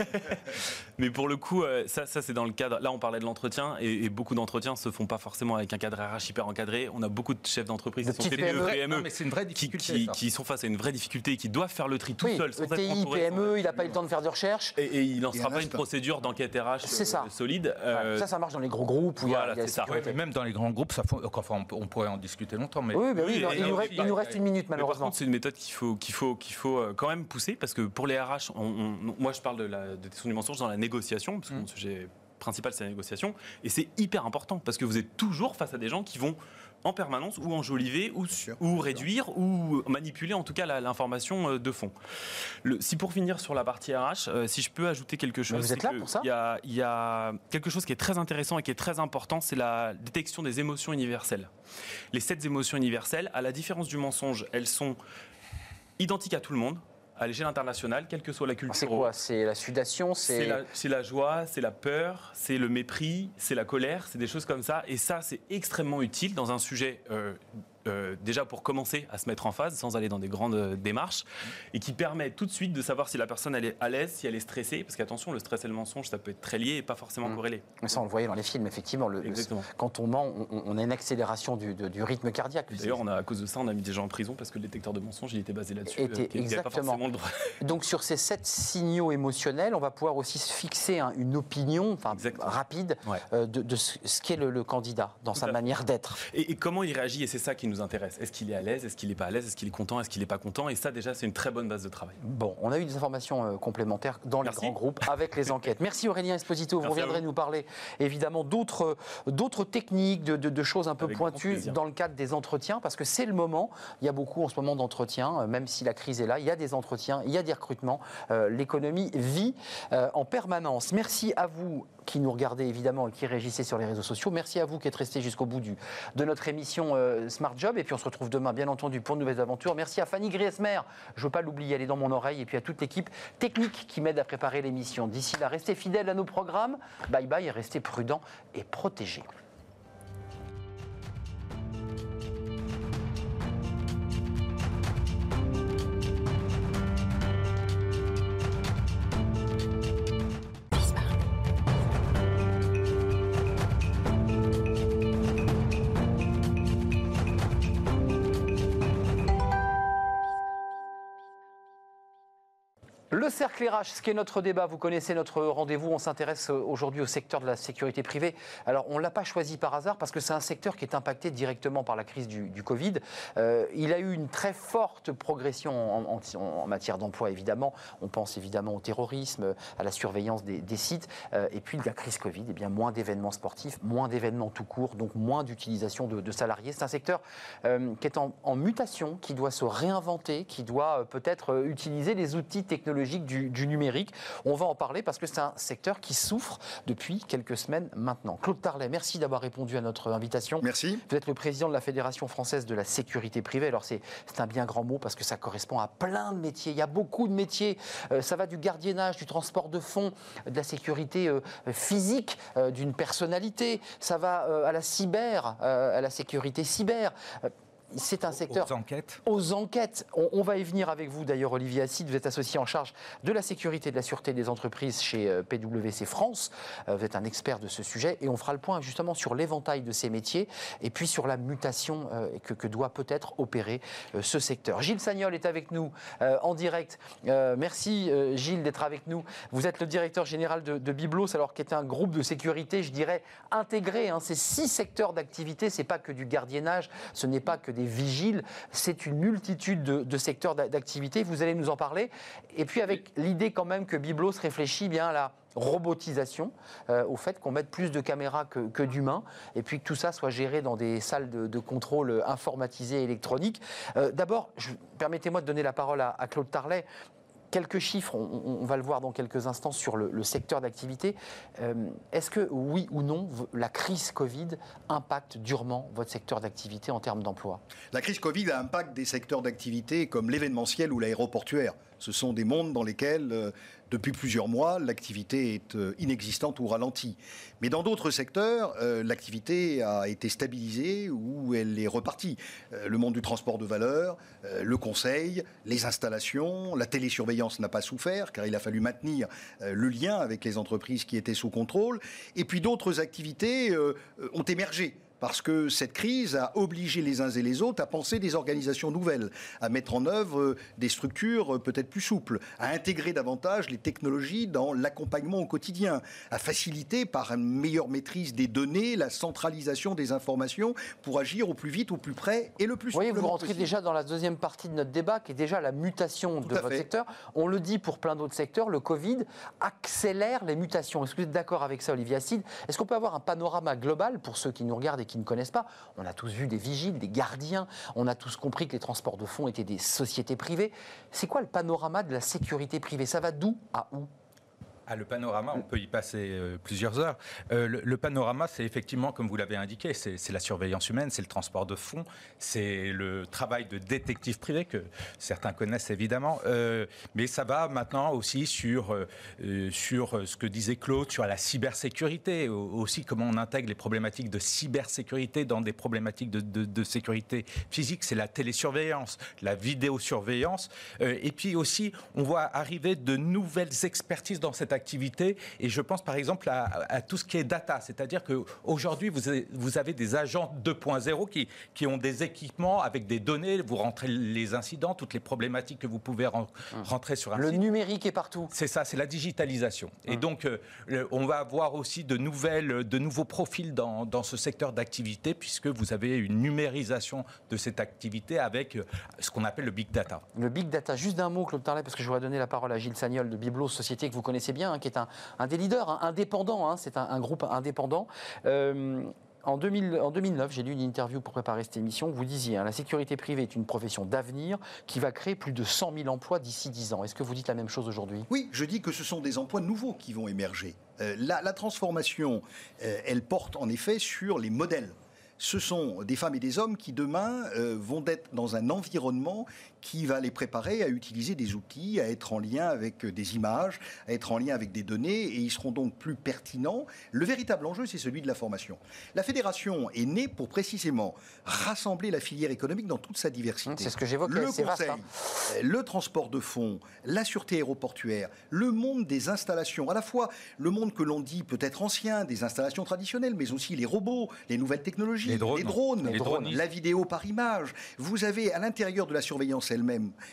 Mais pour le coup, euh, ça, ça c'est dans le cadre. Là, on parlait de l'entretien et, et beaucoup d'entretiens se font pas forcément avec un cadre RH hyper encadré. On a beaucoup de chefs d'entreprise De qui sont TPE, PME. Mais une vraie qui, difficulté. qui- ça. qui sont face à une vraie difficulté et qui doivent faire le tri tout Oui, seul, sans être ETI, PME, il n'a pas eu le temps de faire de recherche. Et, et il Il y lancera en a, pas une procédure d'enquête RH C'est ça. euh, solide. euh, ça, ça marche dans les gros groupes où il y a- voilà, il y a, c'est ça. Ouais, mais même dans les grands groupes, ça enfin, on, peut- on pourrait en discuter longtemps. Mais Oui, bah oui, Oui, non, et il, nous là reste, aussi, il nous bah, reste une minute malheureusement. c'est une méthode qu'il faut, qu'il faut, qu'il faut euh, quand même pousser parce que pour les RH, on- on- moi je parle de la de détection du mensonge dans la négociation, parce que Mm. mon sujet principal c'est la négociation, et c'est hyper important parce que vous êtes toujours face à des gens qui vont en permanence ou enjoliver ou, sûr, ou sûr. réduire ou manipuler en tout cas la- l'information euh, de fond. Le, si pour finir sur la partie RH, euh, si je peux ajouter quelque chose, vous êtes c'est là que pour ça Il y a, il y a quelque chose qui est très intéressant et qui est très important, c'est la détection des émotions universelles. Les sept émotions universelles, à la différence du mensonge, elles sont identiques à tout le monde, à l'échelle internationale, quelle que soit la culture. C'est quoi? C'est la sudation C'est la joie, c'est la peur, c'est le mépris, c'est la colère, c'est des choses comme ça. Et ça, c'est extrêmement utile dans un sujet, euh, euh, déjà pour commencer à se mettre en phase, sans aller dans des grandes euh, démarches, et qui permet tout de suite de savoir si la personne elle est à l'aise, si elle est stressée. Parce qu'attention, le stress et le mensonge, ça peut être très lié et pas forcément Mm. corrélé. Mais ça, on le voyait dans les films, effectivement. le- le- Exactement. quand on ment, on, on a une accélération du, de- du rythme cardiaque. D'ailleurs, on a, à cause de ça, on a mis des gens en prison parce que le détecteur de mensonges, il était basé là-dessus. Euh, pas exactement. forcément le droit. Donc sur ces sept signaux émotionnels, on va pouvoir aussi se fixer un- une opinion enfin, rapide Ouais. euh, de, de ce ce qu'est le, le candidat dans Tout sa manière d'être. Et, et comment il réagit, et c'est ça qui nous intéresse. Est-ce qu'il est à l'aise, est-ce qu'il n'est pas à l'aise, est-ce qu'il est content, est-ce qu'il n'est pas content? Et ça, déjà, c'est une très bonne base de travail. Bon, on a eu des informations euh, complémentaires dans les Merci. grands groupes avec les enquêtes. Merci Aurélien Esposito. Vous Merci reviendrez vous. nous parler évidemment d'autres d'autres techniques, de, de- de choses un peu Avec pointues dans le cadre des entretiens, parce que c'est le moment. Il y a beaucoup en ce moment d'entretiens, euh, même si la crise est là. Il y a des entretiens, il y a des recrutements. Euh, L'économie vit euh, en permanence. Merci à vous qui nous regardez évidemment et qui réagissez sur les réseaux sociaux. Merci à vous qui êtes restés jusqu'au bout de notre émission euh, Smart Job. Et puis on se retrouve demain, bien entendu, pour de nouvelles aventures. Merci à Fanny Griesmer, je ne veux pas l'oublier, elle est dans mon oreille. Et puis à toute l'équipe technique qui m'aide à préparer l'émission. D'ici là, restez fidèles à nos programmes. Bye bye et restez prudents et protégés. Le cercle RH, ce qui est notre débat, vous connaissez notre rendez-vous, on s'intéresse aujourd'hui au secteur de la sécurité privée. Alors on ne l'a pas choisi par hasard parce que c'est un secteur qui est impacté directement par la crise du, Covid. Euh, il a eu une très forte progression en, matière d'emploi évidemment. On pense évidemment au terrorisme, à la surveillance des, sites. Euh, et puis la crise Covid, eh bien, moins d'événements sportifs, moins d'événements tout court, donc moins d'utilisation de, salariés. C'est un secteur euh, qui est en, en, mutation, qui doit se réinventer, qui doit peut-être utiliser les outils technologiques du, numérique. On va en parler parce que c'est un secteur qui souffre depuis quelques semaines maintenant. Claude Tarlet, merci d'avoir répondu à notre invitation. Merci. Vous êtes le président de la Fédération française de la sécurité privée. Alors c'est un bien grand mot parce que ça correspond à plein de métiers. Il y a beaucoup de métiers. Euh, ça va du gardiennage, du transport de fonds, de la sécurité euh, physique euh, d'une personnalité. Ça va à la cyber, à la sécurité cyber c'est un secteur. Aux enquêtes. Aux enquêtes. On, va y venir avec vous d'ailleurs, Olivier Assid. Vous êtes associé en charge de la sécurité et de la sûreté des entreprises chez euh, PwC France. Euh, vous êtes un expert de ce sujet et on fera le point justement sur l'éventail de ces métiers et puis sur la mutation euh, que, que doit peut-être opérer ce secteur. Gilles Sagnol est avec nous en direct. merci Gilles d'être avec nous. Vous êtes le directeur général de, Biblos, alors qui est un groupe de sécurité, je dirais, intégré. Hein. Ces six secteurs d'activité, c'est pas que du gardiennage, ce n'est pas que des vigiles. C'est une multitude de, secteurs d'activité. Vous allez nous en parler. Et puis avec l'idée quand même que Biblos réfléchit bien à la robotisation, euh, au fait qu'on mette plus de caméras que, d'humains, et puis que tout ça soit géré dans des salles de, contrôle informatisées électroniques. Euh, d'abord, permettez-moi de donner la parole à, à Claude Tarlet. Quelques chiffres, on, va le voir dans quelques instants sur le, secteur d'activité. Euh, est-ce que oui ou non, la crise Covid impacte durement votre secteur d'activité en termes d'emploi? La crise Covid a impacté des secteurs d'activité comme l'événementiel ou l'aéroportuaire. Ce sont des mondes dans lesquels euh, depuis plusieurs mois, l'activité est euh, inexistante ou ralentie. Mais dans d'autres secteurs, euh, l'activité a été stabilisée ou elle est repartie. Euh, le monde du transport de valeur, le conseil, les installations, la télésurveillance n'a pas souffert car il a fallu maintenir le lien avec les entreprises qui étaient sous contrôle. Et puis d'autres activités ont émergé parce que cette crise a obligé les uns et les autres à penser des organisations nouvelles, à mettre en œuvre euh, des structures euh, peut-être plus souples, à intégrer davantage les technologies dans l'accompagnement au quotidien, à faciliter par une meilleure maîtrise des données la centralisation des informations pour agir au plus vite, au plus près et le plus Vous voyez, vous rentrez déjà dans la deuxième partie de notre débat, qui est déjà la mutation de votre secteur. On le dit pour plein d'autres secteurs, le Covid accélère les mutations. Est-ce que vous êtes d'accord avec ça, Olivier Acide Est-ce qu'on peut avoir un panorama global pour ceux qui nous regardent et qui ne connaissent pas. On a tous vu des vigiles, des gardiens, on a tous compris que les transports de fonds étaient des sociétés privées. C'est quoi le panorama de la sécurité privée? Ça va d'où à où? Ah, le panorama, on peut y passer euh, plusieurs heures. Euh, le, panorama, c'est effectivement, comme vous l'avez indiqué, c'est la surveillance humaine, c'est le transport de fonds, c'est le travail de détective privé que certains connaissent évidemment. Euh, mais ça va maintenant aussi sur, sur ce que disait Claude, sur la cybersécurité, aussi comment on intègre les problématiques de cybersécurité dans des problématiques de, de sécurité physique. C'est la télésurveillance, la vidéosurveillance. et puis aussi, on voit arriver de nouvelles expertises dans cette Et je pense par exemple à, tout ce qui est data, c'est-à-dire qu'aujourd'hui, vous, avez, vous avez des agents 2.0 qui, qui ont des équipements avec des données, vous rentrez les incidents, toutes les problématiques que vous pouvez hum. rentrer sur un Le numérique est partout. C'est ça, c'est la digitalisation. Et hum. donc, euh, on va avoir aussi de, nouvelles, de nouveaux profils dans, dans ce secteur d'activité, puisque vous avez une numérisation de cette activité avec euh, ce qu'on appelle le big data. Le big data, juste d'un mot, Claude Tarlet, parce que je voudrais donner la parole à Gilles Sagnol de Biblos, société que vous connaissez bien Hein, qui est un, des leaders hein, indépendants, hein, c'est un, groupe indépendant. Euh, en, 2009, j'ai lu une interview pour préparer cette émission. Vous disiez, la sécurité privée est une profession d'avenir qui va créer plus de 100 000 emplois d'ici 10 ans. Est-ce que vous dites la même chose aujourd'hui? Oui, je dis que ce sont des emplois nouveaux qui vont émerger. Euh, la, transformation, euh, elle porte en effet sur les modèles ce sont des femmes et des hommes qui demain vont être dans un environnement qui va les préparer à utiliser des outils, à être en lien avec des images, à être en lien avec des données, et ils seront donc plus pertinents. Le véritable enjeu, c'est celui de la formation. La fédération est née pour précisément rassembler la filière économique dans toute sa diversité. C'est ce que j'évoque. Le conseil, hein. le transport de fonds, la sûreté aéroportuaire, le monde des installations, à la fois le monde que l'on dit peut-être ancien, des installations traditionnelles, mais aussi les robots, les nouvelles technologies, les drones, les drones, la vidéo par image. Vous avez à l'intérieur de la surveillance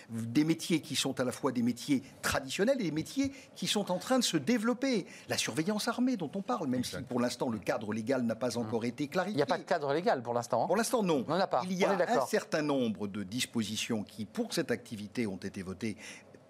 des métiers qui sont à la fois des métiers traditionnels et des métiers qui sont en train de se développer. La surveillance armée dont on parle, même si pour l'instant le cadre légal n'a pas encore Mmh. été clarifié. Il n'y a pas de cadre légal pour l'instant. hein Pour l'instant, non. On a pas. Il y a un certain nombre de dispositions qui, pour cette activité, ont été votées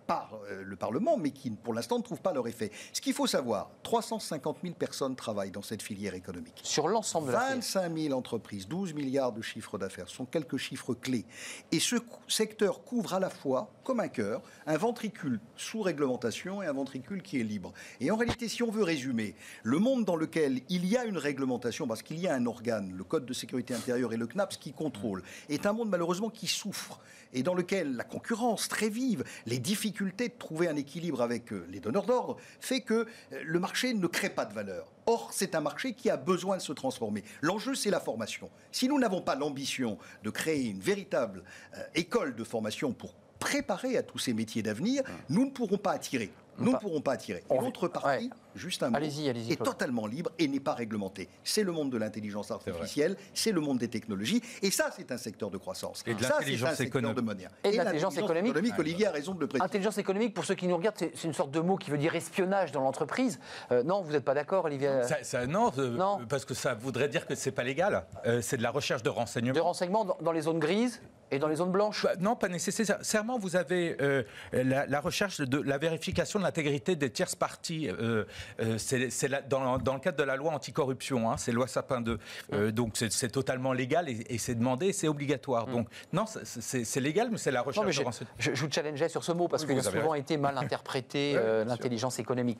par euh, le Parlement, mais qui, pour l'instant, ne trouvent pas leur effet. Ce qu'il faut savoir, 350 000 personnes travaillent dans cette filière économique. Sur l'ensemble de la filière. 25 000 entreprises, 12 milliards de chiffre d'affaires, sont quelques chiffres clés. Et ce secteur couvre à la fois, comme un cœur, un ventricule sous réglementation et un ventricule qui est libre. Et en réalité, si on veut résumer, le monde dans lequel il y a une réglementation, parce qu'il y a un organe, le Code de sécurité intérieure et le CNAPS qui contrôle, est un monde malheureusement qui souffre et dans lequel la concurrence très vive, les difficultés de trouver un équilibre avec euh, les donneurs d'ordre, fait que euh, le marché ne crée pas de valeur. Or, c'est un marché qui a besoin de se transformer. L'enjeu, c'est la formation. Si nous n'avons pas l'ambition de créer une véritable euh, école de formation pour préparer à tous ces métiers d'avenir, nous ne pourrons pas attirer. Nous ne pourrons pas attirer. L'autre partie, juste un mot, est Claude. totalement libre et n'est pas réglementé. C'est le monde de l'intelligence artificielle, c'est le monde des technologies, et ça, c'est un secteur de croissance. Et de ça, c'est un l'intelligence secteur économique. de monnaie. Et de l'intelligence économique. Olivier a raison de le préciser. Intelligence économique, pour ceux qui nous regardent, c'est une sorte de mot qui veut dire espionnage dans l'entreprise. Euh, non, vous n'êtes pas d'accord, Olivier? Ça- ça- non, euh, Non. parce que ça voudrait dire que c'est pas légal. Euh, c'est de la recherche de renseignements. De renseignements dans, dans les zones grises? Et dans les zones blanches Bah, non, pas nécessairement. Vous avez euh, la, la recherche de la vérification de l'intégrité des tierces parties. Euh, euh, c'est dans, dans le cadre de la loi anticorruption, hein, c'est loi Sapin 2. Euh, donc c'est totalement légal et, et c'est demandé, et c'est obligatoire. Donc non, c'est- légal, mais c'est la Non, recherche mais de je, renseignements. je- je vous challengeais sur ce mot parce qu'il a souvent raison. été mal interprété, Ouais, l'intelligence économique.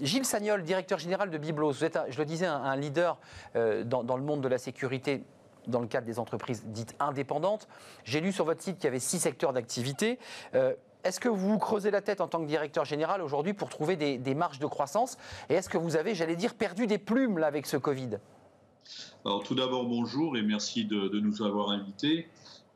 Gilles Sagnol, directeur général de Biblos, vous êtes, un- je le disais, un, un leader dans, dans le monde de la sécurité dans le cadre des entreprises dites indépendantes. J'ai lu sur votre site qu'il y avait six secteurs d'activité. Euh, est-ce que vous creusez la tête en tant que directeur général aujourd'hui pour trouver des, marges de croissance Et est-ce que vous avez, j'allais dire, perdu des plumes là, avec ce Covid? Alors tout d'abord, bonjour et merci de, nous avoir invités.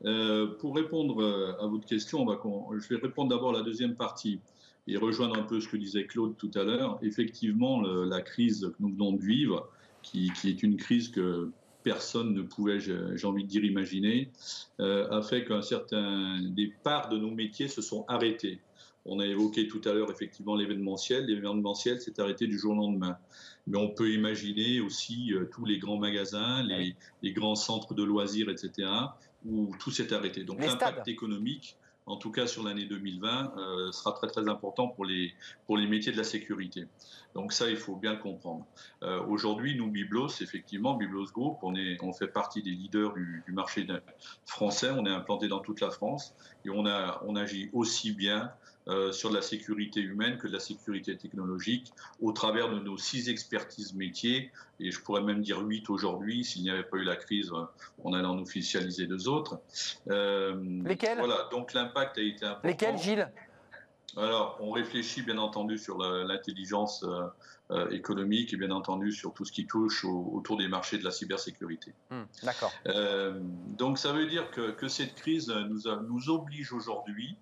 Euh, pour répondre euh, à votre question, je vais répondre d'abord à la deuxième partie et rejoindre un peu ce que disait Claude tout à l'heure. Effectivement, la crise que nous venons de vivre, qui est une crise que personne ne pouvait, j'ai envie de dire, imaginer, euh, a fait qu'un certain des parts de nos métiers se sont arrêtées. On a évoqué tout à l'heure effectivement l'événementiel. L'événementiel s'est arrêté du jour au lendemain. Mais on peut imaginer aussi euh, tous les grands magasins, les, les grands centres de loisirs, etc., où tout s'est arrêté. Donc l'impact économique, en tout cas sur l'année 2020, euh, sera très très important pour les, pour les métiers de la sécurité. Donc ça, il faut bien le comprendre. Euh, Aujourd'hui, nous, Biblos, effectivement, Biblos Group, on, est, on fait partie des leaders du, du marché français. On est implanté dans toute la France et on, a, on agit aussi bien euh, sur de la sécurité humaine que de la sécurité technologique au travers de nos six expertises métiers et je pourrais même dire huit aujourd'hui. S'il n'y avait pas eu la crise, on allait en officialiser deux autres. Euh, Lesquels? Voilà, donc l'impact a été important. Lesquels, Gilles? Alors, on réfléchit bien entendu sur l'intelligence euh, économique et bien entendu sur tout ce qui touche au- autour des marchés de la cybersécurité. Hmm, D'accord. Euh, donc ça veut dire que, que cette crise nous, a- nous oblige aujourd'hui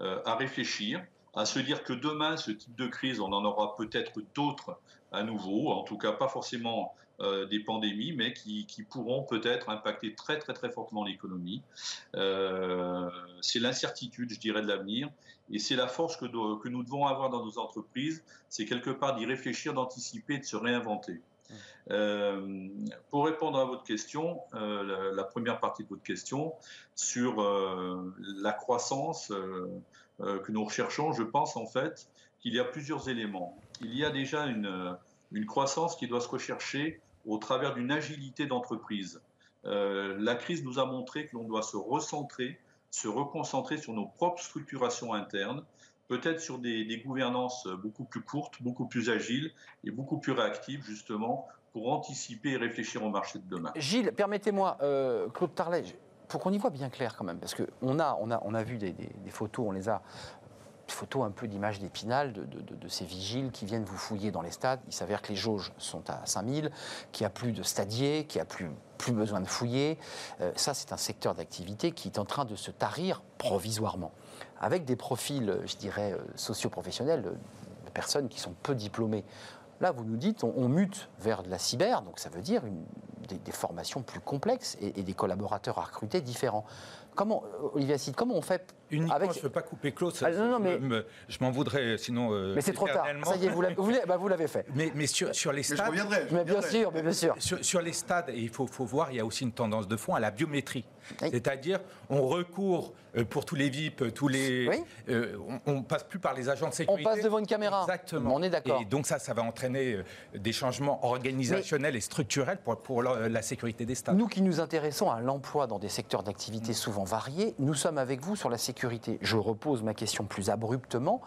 à réfléchir, à se dire que demain, ce type de crise, on en aura peut-être d'autres à nouveau, en tout cas pas forcément euh, des pandémies, mais qui, pourront peut-être impacter très très très fortement l'économie. Euh, c'est l'incertitude, je dirais, de l'avenir, et c'est la force que, que nous devons avoir dans nos entreprises, c'est quelque part d'y réfléchir, d'anticiper, de se réinventer. Euh, pour répondre à votre question, euh, la, première partie de votre question sur euh, la croissance que nous recherchons, je pense en fait qu'il y a plusieurs éléments. Il y a déjà une, une croissance qui doit se rechercher au travers d'une agilité d'entreprise. La crise nous a montré que l'on doit se recentrer, se reconcentrer sur nos propres structurations internes, peut-être sur des, gouvernances beaucoup plus courtes, beaucoup plus agiles et beaucoup plus réactives justement pour anticiper et réfléchir au marché de demain. Gilles, permettez-moi, euh, Claude Tarlet, pour qu'on y voit bien clair quand même, parce qu'on a, on a, on a vu des, photos, on les a, photos un peu d'images d'épinal de, ces vigiles qui viennent vous fouiller dans les stades. Il s'avère que les jauges sont à 5000, qu'il n'y a plus de stadiers, qu'il n'y a plus, plus besoin de fouiller. Euh, ça, c'est un secteur d'activité qui est en train de se tarir provisoirement, avec des profils, euh, je dirais, euh, socio-professionnels, euh, de personnes qui sont peu diplômées. Là, vous nous dites, on, on mute vers de la cyber, donc ça veut dire une- des, des formations plus complexes et, et des collaborateurs à recruter différents. Comment, Olivier Assid, comment on fait Uniquement, Avec- je ne veux pas couper Claude. ça- Ah, non, non, je mais- me- je m'en voudrais sinon. euh, Mais c'est trop tard. Ça y est, vous l'avez vous l'avez- bah, vous l'avez fait. Mais, mais sur, sur les Mais je stades, reviendrai. je Mais bien sûr, mais bien sûr. sur, sur les stades, et il faut, faut voir, il y a aussi une tendance de fond à la biométrie. Oui. C'est-à-dire, on recourt euh, pour tous les VIP, tous les. Oui. euh, on, on passe plus par les agents de sécurité. passe devant une caméra. Exactement. On est d'accord. Et donc ça, ça va entraîner euh, des changements organisationnels et structurels pour, pour la, la sécurité des stades. Nous qui nous intéressons à l'emploi dans des secteurs d'activité souvent variés, nous sommes avec vous sur la sécurité. Je repose ma question plus abruptement.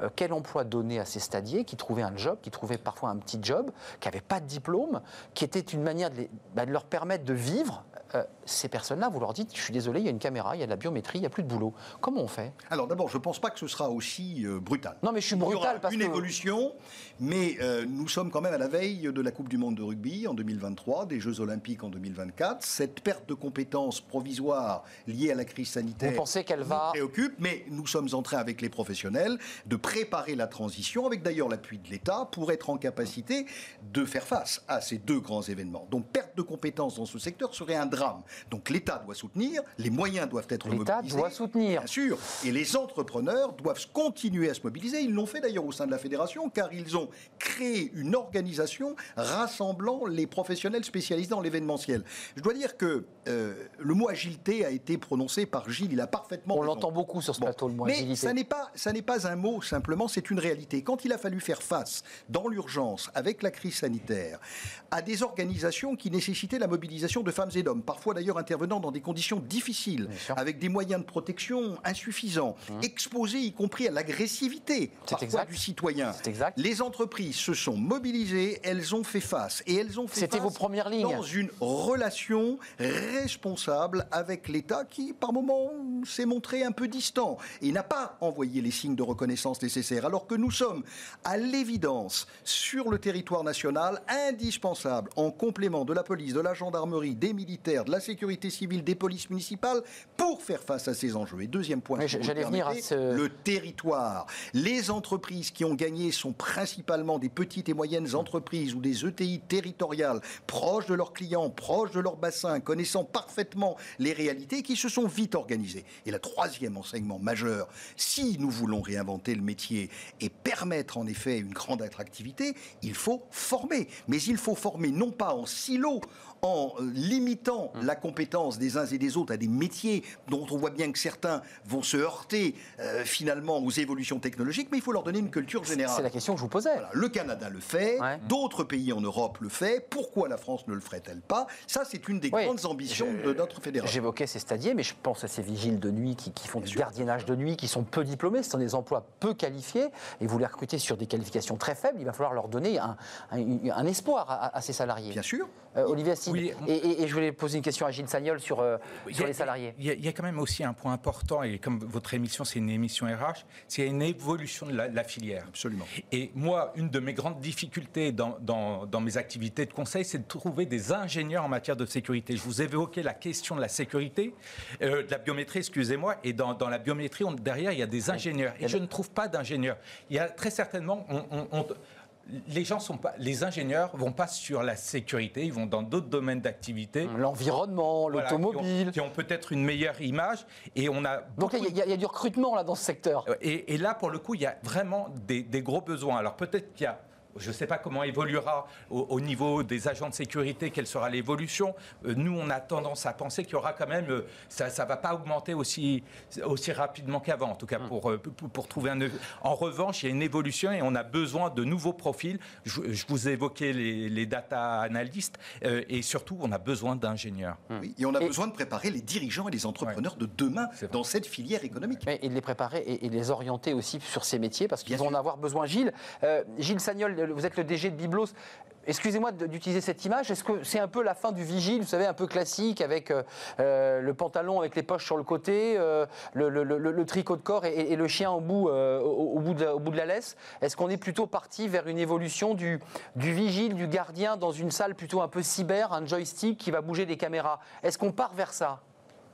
Euh, quel emploi donner à ces stadiers qui trouvaient un job, qui trouvaient parfois un petit job, qui n'avaient pas de diplôme, qui était une manière de, les- bah, de leur permettre de vivre Euh, Ces personnes-là, vous leur dites, je suis désolé, il y a une caméra, il y a de la biométrie, il n'y a plus de boulot. Comment on fait? Alors d'abord, je ne pense pas que ce sera aussi euh, brutal. Non, mais je suis brutal parce une que... évolution, mais euh, nous sommes quand même à la veille de la Coupe du Monde de rugby en 2023, des Jeux Olympiques en 2024. Cette perte de compétences provisoire liée à la crise sanitaire Vous pensez qu'elle va... préoccupe, mais nous sommes en train avec les professionnels de préparer la transition, avec d'ailleurs l'appui de l'État, pour être en capacité de faire face à ces deux grands événements. Donc perte de compétences dans ce secteur serait un drame. Donc l'État doit soutenir, les moyens doivent être L'État mobilisés. doit soutenir. Bien sûr. Et les entrepreneurs doivent continuer à se mobiliser. Ils l'ont fait d'ailleurs au sein de la fédération, car ils ont créé une organisation rassemblant les professionnels spécialisés dans l'événementiel. Je dois dire que euh, le mot agilité a été prononcé par Gilles. Il a parfaitement On l'entend beaucoup sur ce Bon. plateau, le mot Mais agilité. ça n'est pas, ça n'est pas un mot simplement, c'est une réalité. Quand il a fallu faire face, dans l'urgence, avec la crise sanitaire, à des organisations qui nécessitaient la mobilisation de femmes et d'hommes, parfois d'ailleurs intervenant dans des conditions difficiles. Mmh. avec des moyens de protection insuffisants, exposés y compris à l'agressivité du citoyen. Exact. Les entreprises se sont mobilisées, elles ont fait face, et elles ont fait face vos premières lignes. dans une relation responsable avec l'État qui, par moments, s'est montré un peu distant et n'a pas envoyé les signes de reconnaissance nécessaires, alors que nous sommes, à l'évidence, sur le territoire national, indispensables en complément de la police, de la gendarmerie, des militaires, de la sécurité civile, des polices municipales, pour faire face à ces enjeux. Et deuxième point, j'allais le venir à ce- le territoire. Les entreprises qui ont gagné sont principalement des petites et moyennes entreprises ou des ETI territoriales, proches de leurs clients, proches de leur bassin, connaissant parfaitement les réalités, qui se sont vite organisées. Et le troisième enseignement majeur, si nous voulons réinventer le métier et permettre en effet une grande attractivité, il faut former. Mais il faut former non pas en silo, en limitant Hum. la compétence des uns et des autres à des métiers dont on voit bien que certains vont se heurter euh, finalement aux évolutions technologiques, mais il faut leur donner une culture générale. C'est la question que je vous posais. Voilà, le Canada le fait, Ouais. d'autres pays en Europe le fait. Pourquoi la France ne le ferait-elle pas? Ça, c'est une des Oui. grandes ambitions Je- de notre fédération. J'évoquais ces stadiers, mais je pense à ces vigiles de nuit qui, qui font du sûr. gardiennage de nuit, qui sont peu diplômés, ce sont des emplois peu qualifiés, et vous les recrutez sur des qualifications très faibles, il va falloir leur donner un, un- un espoir à, à ces salariés. Bien sûr. Euh, Olivier Oui. et, et- et je voulais poser une question à Gilles Sagnol sur, euh, sur a- les salariés. Il y, a, il y a quand même aussi un point important, et comme votre émission, c'est une émission RH, c'est une évolution de la, la filière. Absolument. Et moi, une de mes grandes difficultés dans, dans- dans mes activités de conseil, c'est de trouver des ingénieurs en matière de sécurité. Je vous évoquais la question de la sécurité, euh, de la biométrie, excusez-moi, et dans, dans la biométrie, on- derrière, il y a des ingénieurs. Et je ne trouve pas d'ingénieurs. Il y a très certainement... on- on- on- les gens sont pas, les ingénieurs vont pas sur la sécurité, ils vont dans d'autres domaines d'activité. L'environnement, Voilà, qui ont- l'automobile. qui ont, peut-être une meilleure image et on a Donc il y, a- il y a du recrutement là dans ce secteur. et, et là, pour le coup, il y a vraiment des, des gros besoins. Alors peut-être qu'il y a je ne sais pas comment évoluera au, au niveau des agents de sécurité, quelle sera l'évolution. Euh, nous, on a tendance à penser qu'il y aura quand même, euh, ça ne va pas augmenter aussi, aussi rapidement qu'avant, en tout cas pour, euh, pour, pour trouver un... En revanche, il y a une évolution et on a besoin de nouveaux profils. Je, je vous ai évoqué les, les data analystes euh, et surtout, on a besoin d'ingénieurs. Oui, et on a Et- besoin de préparer les dirigeants et les entrepreneurs de demain dans cette filière économique. Mais- et de les préparer et, les orienter aussi sur ces métiers parce qu'ils vont en avoir besoin. Gilles, euh, Gilles Sagnol, vous êtes le DG de Biblos. Excusez-moi d'utiliser cette image. Est-ce que c'est un peu la fin du vigile, vous savez, un peu classique, avec euh, euh, le pantalon avec les poches sur le côté, euh, le, le- le- le tricot de corps et, et le chien au bout, euh, au, au bout de la, au bout de la laisse? Est-ce qu'on est plutôt parti vers une évolution du, du vigile, du gardien dans une salle plutôt un peu cyber, un joystick qui va bouger des caméras? Est-ce qu'on part vers ça?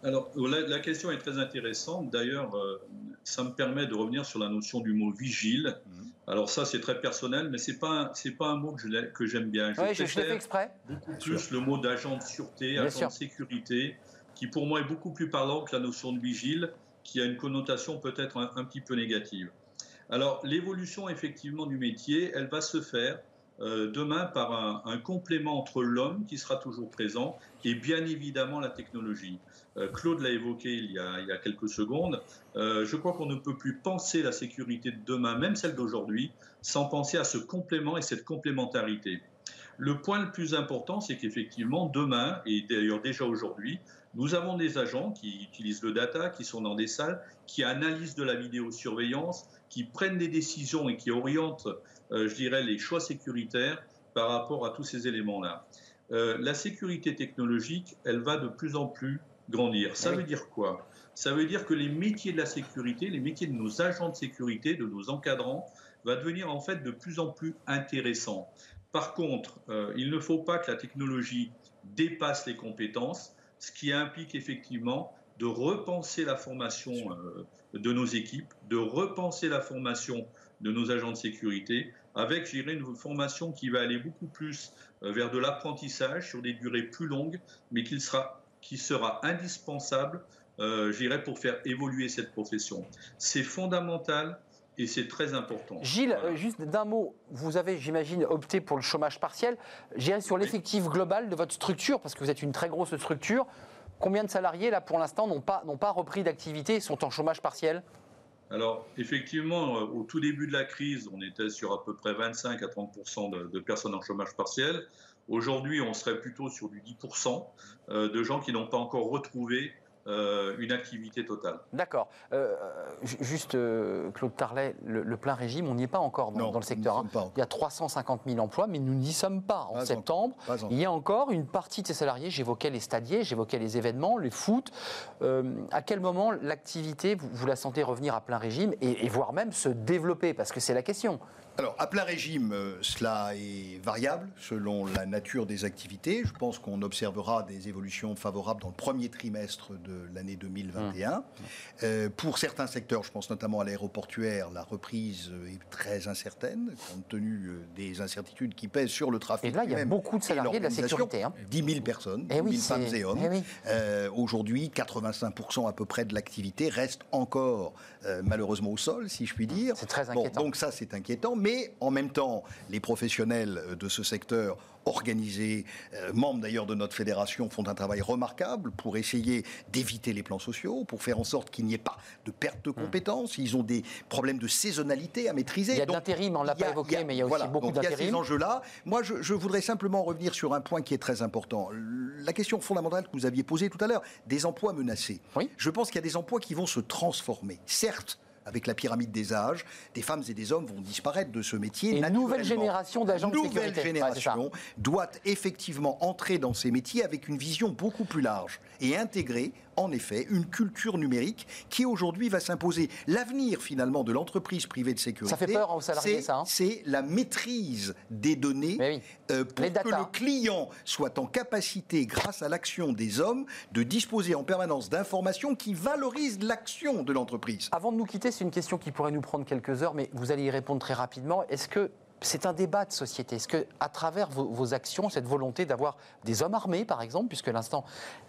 Alors, la, la question est très intéressante. D'ailleurs, euh, ça me permet de revenir sur la notion du mot vigile. Mhm. Alors ça, c'est très personnel, mais c'est pas c'est pas un mot que je l'ai- que j'aime bien. Je Ouais, je, je l'ai préfère fait exprès. beaucoup plus le mot d'agent de sûreté, Bien agent sûr. de sécurité, qui pour moi est beaucoup plus parlant que la notion de vigile, qui a une connotation peut-être un, un, petit peu négative. Alors l'évolution effectivement du métier, elle va se faire euh, demain par un, un complément entre l'homme qui sera toujours présent et bien évidemment la technologie. Euh, Claude l'a évoqué il y, a, quelques secondes. Euh, je crois qu'on ne peut plus penser la sécurité de demain, même celle d'aujourd'hui, sans penser à ce complément et cette complémentarité. Le point le plus important, c'est qu'effectivement, demain, et d'ailleurs déjà aujourd'hui, nous avons des agents qui utilisent le data, qui sont dans des salles, qui analysent de la vidéosurveillance, qui prennent des décisions et qui orientent, euh, je dirais, les choix sécuritaires par rapport à tous ces éléments-là. La sécurité technologique, elle va de plus en plus grandir. Ça oui. veut dire quoi? Ça veut dire que les métiers de la sécurité, les métiers de nos agents de sécurité, de nos encadrants, va devenir en fait de plus en plus intéressants. Par contre, euh, il ne faut pas que la technologie dépasse les compétences, ce qui implique effectivement de repenser la formation euh, de nos équipes, de repenser la formation de nos agents de sécurité, avec, je dirais, une formation qui va aller beaucoup plus euh, vers de l'apprentissage sur des durées plus longues, mais qui sera, qui sera indispensable, euh, je dirais, pour faire évoluer cette profession. C'est fondamental et c'est très important. Gilles, voilà. juste d'un mot, vous avez, j'imagine, opté pour le chômage partiel. J'irai sur l'effectif oui. global de votre structure, parce que vous êtes une très grosse structure. Combien de salariés, là, pour l'instant, n'ont pas, pas repris d'activité et sont en chômage partiel? Alors, effectivement, euh, au tout début de la crise, on était sur à peu près 25 à 30 de, de personnes en chômage partiel. Aujourd'hui, on serait plutôt sur du 10% euh, de gens qui n'ont pas encore retrouvé euh, une activité totale. D'accord. Euh, juste, euh, Claude Tarlet, le, le, plein régime, on n'y est pas encore dans, non, dans le secteur. Hein. Il y a 350 000 emplois, mais nous n'y sommes pas. En pas septembre, en, pas il y a encore une partie de ces salariés, j'évoquais les stadiers, j'évoquais les événements, les foot. à quel moment l'activité, vous, vous, la sentez revenir à plein régime et, et voire même se développer? Parce que c'est la question. Alors, à plein régime, euh, cela est variable selon la nature des activités. Je pense qu'on observera des évolutions favorables dans le premier trimestre de l'année 2021. Mmh. Euh, pour certains secteurs, je pense notamment à l'aéroportuaire, la reprise est très incertaine, compte tenu euh, des incertitudes qui pèsent sur le trafic. Et là, il y a beaucoup de salariés de la sécurité. Hein. 10 000 personnes, 10 000 oui, femmes et hommes. Eh oui. euh, Aujourd'hui, 85% à peu près de l'activité reste encore malheureusement au sol, si je puis dire. C'est très inquiétant. Bon, donc ça, c'est inquiétant. Mais mais en même temps, les professionnels de ce secteur organisés, euh, membres d'ailleurs de notre fédération, font un travail remarquable pour essayer d'éviter les plans sociaux, pour faire en sorte qu'il n'y ait pas de perte de compétences. Ils ont des problèmes de saisonnalité à maîtriser. Il y a d'intérim, on ne l'a pas évoqué, a, mais il y a aussi voilà, beaucoup d'intérim. Il y a ces enjeux-là. Moi, je, je, voudrais simplement revenir sur un point qui est très important. La question fondamentale que vous aviez posée tout à l'heure, des emplois menacés. Oui. Je pense qu'il y a des emplois qui vont se transformer. Certes, avec la pyramide des âges, des femmes et des hommes vont disparaître de ce métier. Et une nouvelle génération d'agents de sécurité. nouvelle génération ouais, doit effectivement entrer dans ces métiers avec une vision beaucoup plus large et intégrer en effet une culture numérique qui aujourd'hui va s'imposer. L'avenir finalement de l'entreprise privée de sécurité. Ça fait peur aux salariés, ça. Hein c'est la maîtrise des données oui. euh, pour Les que data. le client soit en capacité, grâce à l'action des hommes, de disposer en permanence d'informations qui valorisent l'action de l'entreprise. Avant de nous quitter, c'est une question qui pourrait nous prendre quelques heures, mais vous allez y répondre très rapidement. Est-ce que c'est un débat de société. Est-ce que, à travers vos, vos actions, cette volonté d'avoir des hommes armés, par exemple, puisque l'instant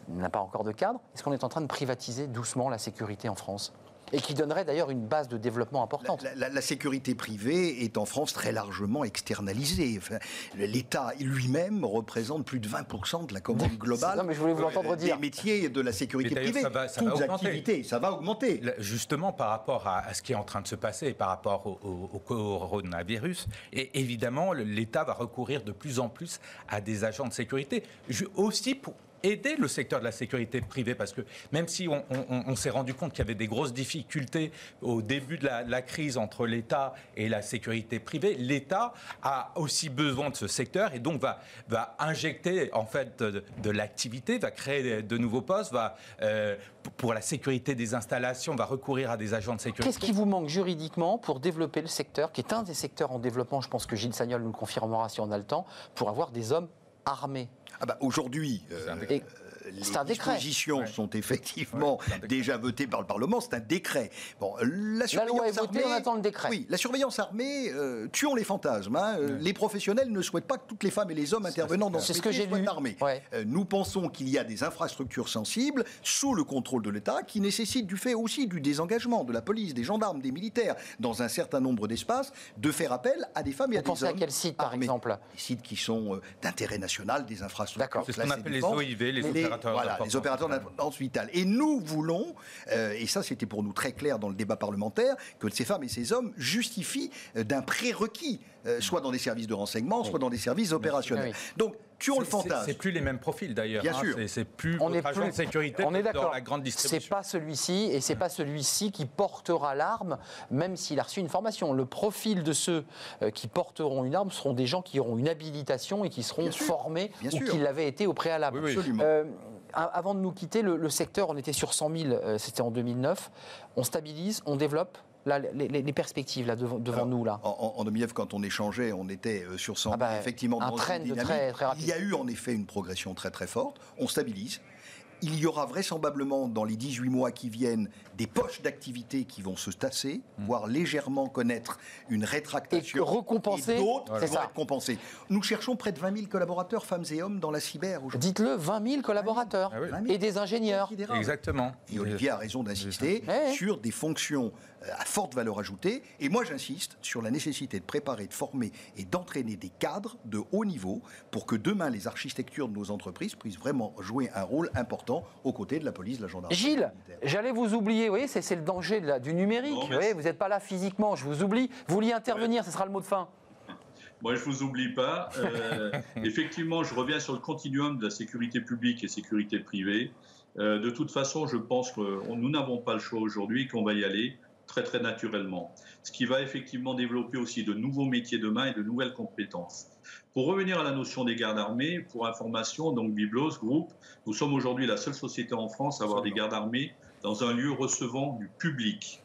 n'a pas encore de cadre, est-ce qu'on est en train de privatiser doucement la sécurité en France? Et qui donnerait d'ailleurs une base de développement importante. La, la, la, sécurité privée est en France très largement externalisée. Enfin, L'État lui-même représente plus de 20% de la commande globale. non, mais je voulais vous l'entendre dire. Des métiers de la sécurité privée. Ça va, ça Toutes va augmenter. activités, ça va augmenter. Justement, par rapport à, à, ce qui est en train de se passer, par rapport au, au, au coronavirus, et évidemment, l'État va recourir de plus en plus à des agents de sécurité. Aussi pour, aider le secteur de la sécurité privée parce que même si on, s'est rendu compte qu'il y avait des grosses difficultés au début de la, crise entre l'État et la sécurité privée, l'État a aussi besoin de ce secteur et donc va, injecter en fait de, de l'activité, va créer de nouveaux postes, va euh, pour la sécurité des installations, va recourir à des agents de sécurité. Qu'est-ce qui vous manque juridiquement pour développer le secteur, qui est un des secteurs en développement, je pense que Gilles Sagnol nous le confirmera si on a le temps, pour avoir des hommes ah bah Aujourd'hui, euh, les C'est un décret. dispositions sont effectivement Ouais, décret. déjà votées par le Parlement. C'est un décret. Bon, la La surveillance loi est votée, armée- on attend le décret. Oui, la surveillance armée, euh, tuons les fantasmes. hein. Euh, Les professionnels ne souhaitent pas que toutes les femmes et les hommes intervenant dans ce que métier j'ai armés. Ouais. Euh, Nous pensons qu'il y a des infrastructures sensibles sous le contrôle de l'État qui nécessitent du fait aussi du désengagement de la police, des gendarmes, des militaires, dans un certain nombre d'espaces, de faire appel à des femmes et à Vous des pensez à hommes quel site, par armés. exemple? Des sites qui sont euh, d'intérêt national, des infrastructures. D'accord. C'est ce qu'on appelle les. OIV, les Mais opérateurs Voilà, les opérateurs d'importance vitale. Et nous voulons, euh, et ça c'était pour nous très clair dans le débat parlementaire, que ces femmes et ces hommes justifient euh, d'un prérequis, euh, soit dans des services de renseignement, soit dans des services opérationnels. Donc, tuons le C'est- c'est- fantasme. C'est plus les mêmes profils d'ailleurs. Bien hein. sûr. C'est- C'est plus On est agent plus- de sécurité On est dans d'accord. la grande C'est distribution. pas celui-ci et c'est pas celui-ci qui portera l'arme, même s'il a reçu une formation. Le profil de ceux qui porteront une arme seront des gens qui auront une habilitation et qui seront Bien sûr. formés Bien ou qui l'avaient été au préalable. Oui, oui. Absolument. Euh, avant de nous quitter, le, le secteur, on était sur 100 000, euh, c'était en 2009. On stabilise, on développe. Là, les, perspectives là devant, devant Alors, nous là. En, en, en 2009, quand on échangeait, on était euh, sur 100 Ah bah, effectivement un dans trend une dynamique. très- très rapide. Il y a eu en effet une progression très très forte. On stabilise. Il y aura vraisemblablement dans les 18 mois qui viennent des poches d'activité qui vont se tasser, voire légèrement connaître une rétractation. Et que recompenser, Et d'autres vont ça. être compensés. Nous cherchons près de 20 000 collaborateurs, femmes et hommes, dans la cyber aujourd'hui. Dites-le, 20 000 collaborateurs Ah oui. 20 000. et des ingénieurs. Exactement. Et Olivier a raison d'insister Ouais. sur des fonctions à forte valeur ajoutée. Et moi, j'insiste sur la nécessité de préparer, de former et d'entraîner des cadres de haut niveau pour que demain, les architectures de nos entreprises puissent vraiment jouer un rôle important aux côtés de la police, de la gendarmerie. Gilles, j'allais vous oublier, vous voyez, c'est le danger de la- du numérique. Non, vous voyez, vous n'êtes pas là physiquement, je vous oublie. Vous vouliez intervenir, ce sera le mot de fin. Moi, je vous oublie pas. Euh, effectivement, je reviens sur le continuum de la sécurité publique et sécurité privée. Euh, de toute façon, je pense que nous n'avons pas le choix aujourd'hui, qu'on va y aller très très naturellement. Ce qui va effectivement développer aussi de nouveaux métiers demain et de nouvelles compétences. Pour revenir à la notion des gardes armés, pour information, donc Biblos Group, nous sommes aujourd'hui la seule société en France à avoir des gardes armés dans un lieu recevant du public,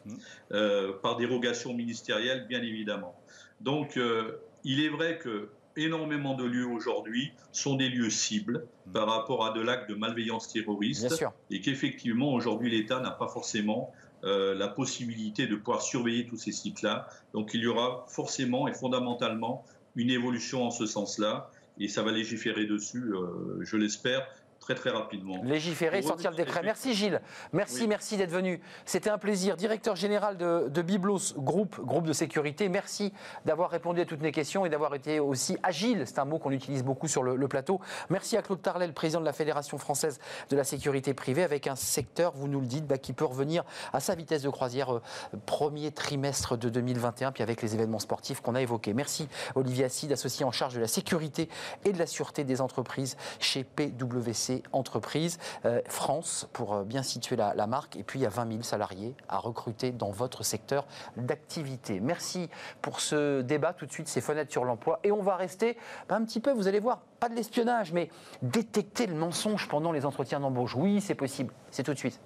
euh, par dérogation ministérielle, bien évidemment. Donc, euh, il est vrai que énormément de lieux aujourd'hui sont des lieux cibles par rapport à de l'acte de malveillance terroriste Bien sûr. et qu'effectivement aujourd'hui l'État n'a pas forcément euh, la possibilité de pouvoir surveiller tous ces sites-là. Donc il y aura forcément et fondamentalement une évolution en ce sens-là et ça va légiférer dessus, euh, je l'espère, très très rapidement. Légiférer, Pour sortir le décret. Merci Gilles. Merci, Oui. merci d'être venu. C'était un plaisir. Directeur général de, de Biblos Group, groupe de sécurité. Merci d'avoir répondu à toutes mes questions et d'avoir été aussi agile. C'est un mot qu'on utilise beaucoup sur le, le plateau. Merci à Claude Tarlet, le président de la Fédération française de la sécurité privée, avec un secteur, vous nous le dites, bah, qui peut revenir à sa vitesse de croisière euh, premier trimestre de 2021, puis avec les événements sportifs qu'on a évoqués. Merci Olivier Asside, associé en charge de la sécurité et de la sûreté des entreprises chez PwC Entreprises euh, France, pour euh, bien situer la, marque. Et puis il y a 20 000 salariés à recruter dans votre secteur d'activité. Merci pour ce débat. Tout de suite, c'est fenêtres sur l'emploi. Et on va rester un petit peu, vous allez voir, pas de l'espionnage, mais détecter le mensonge pendant les entretiens d'embauche. Oui, c'est possible. C'est tout de suite.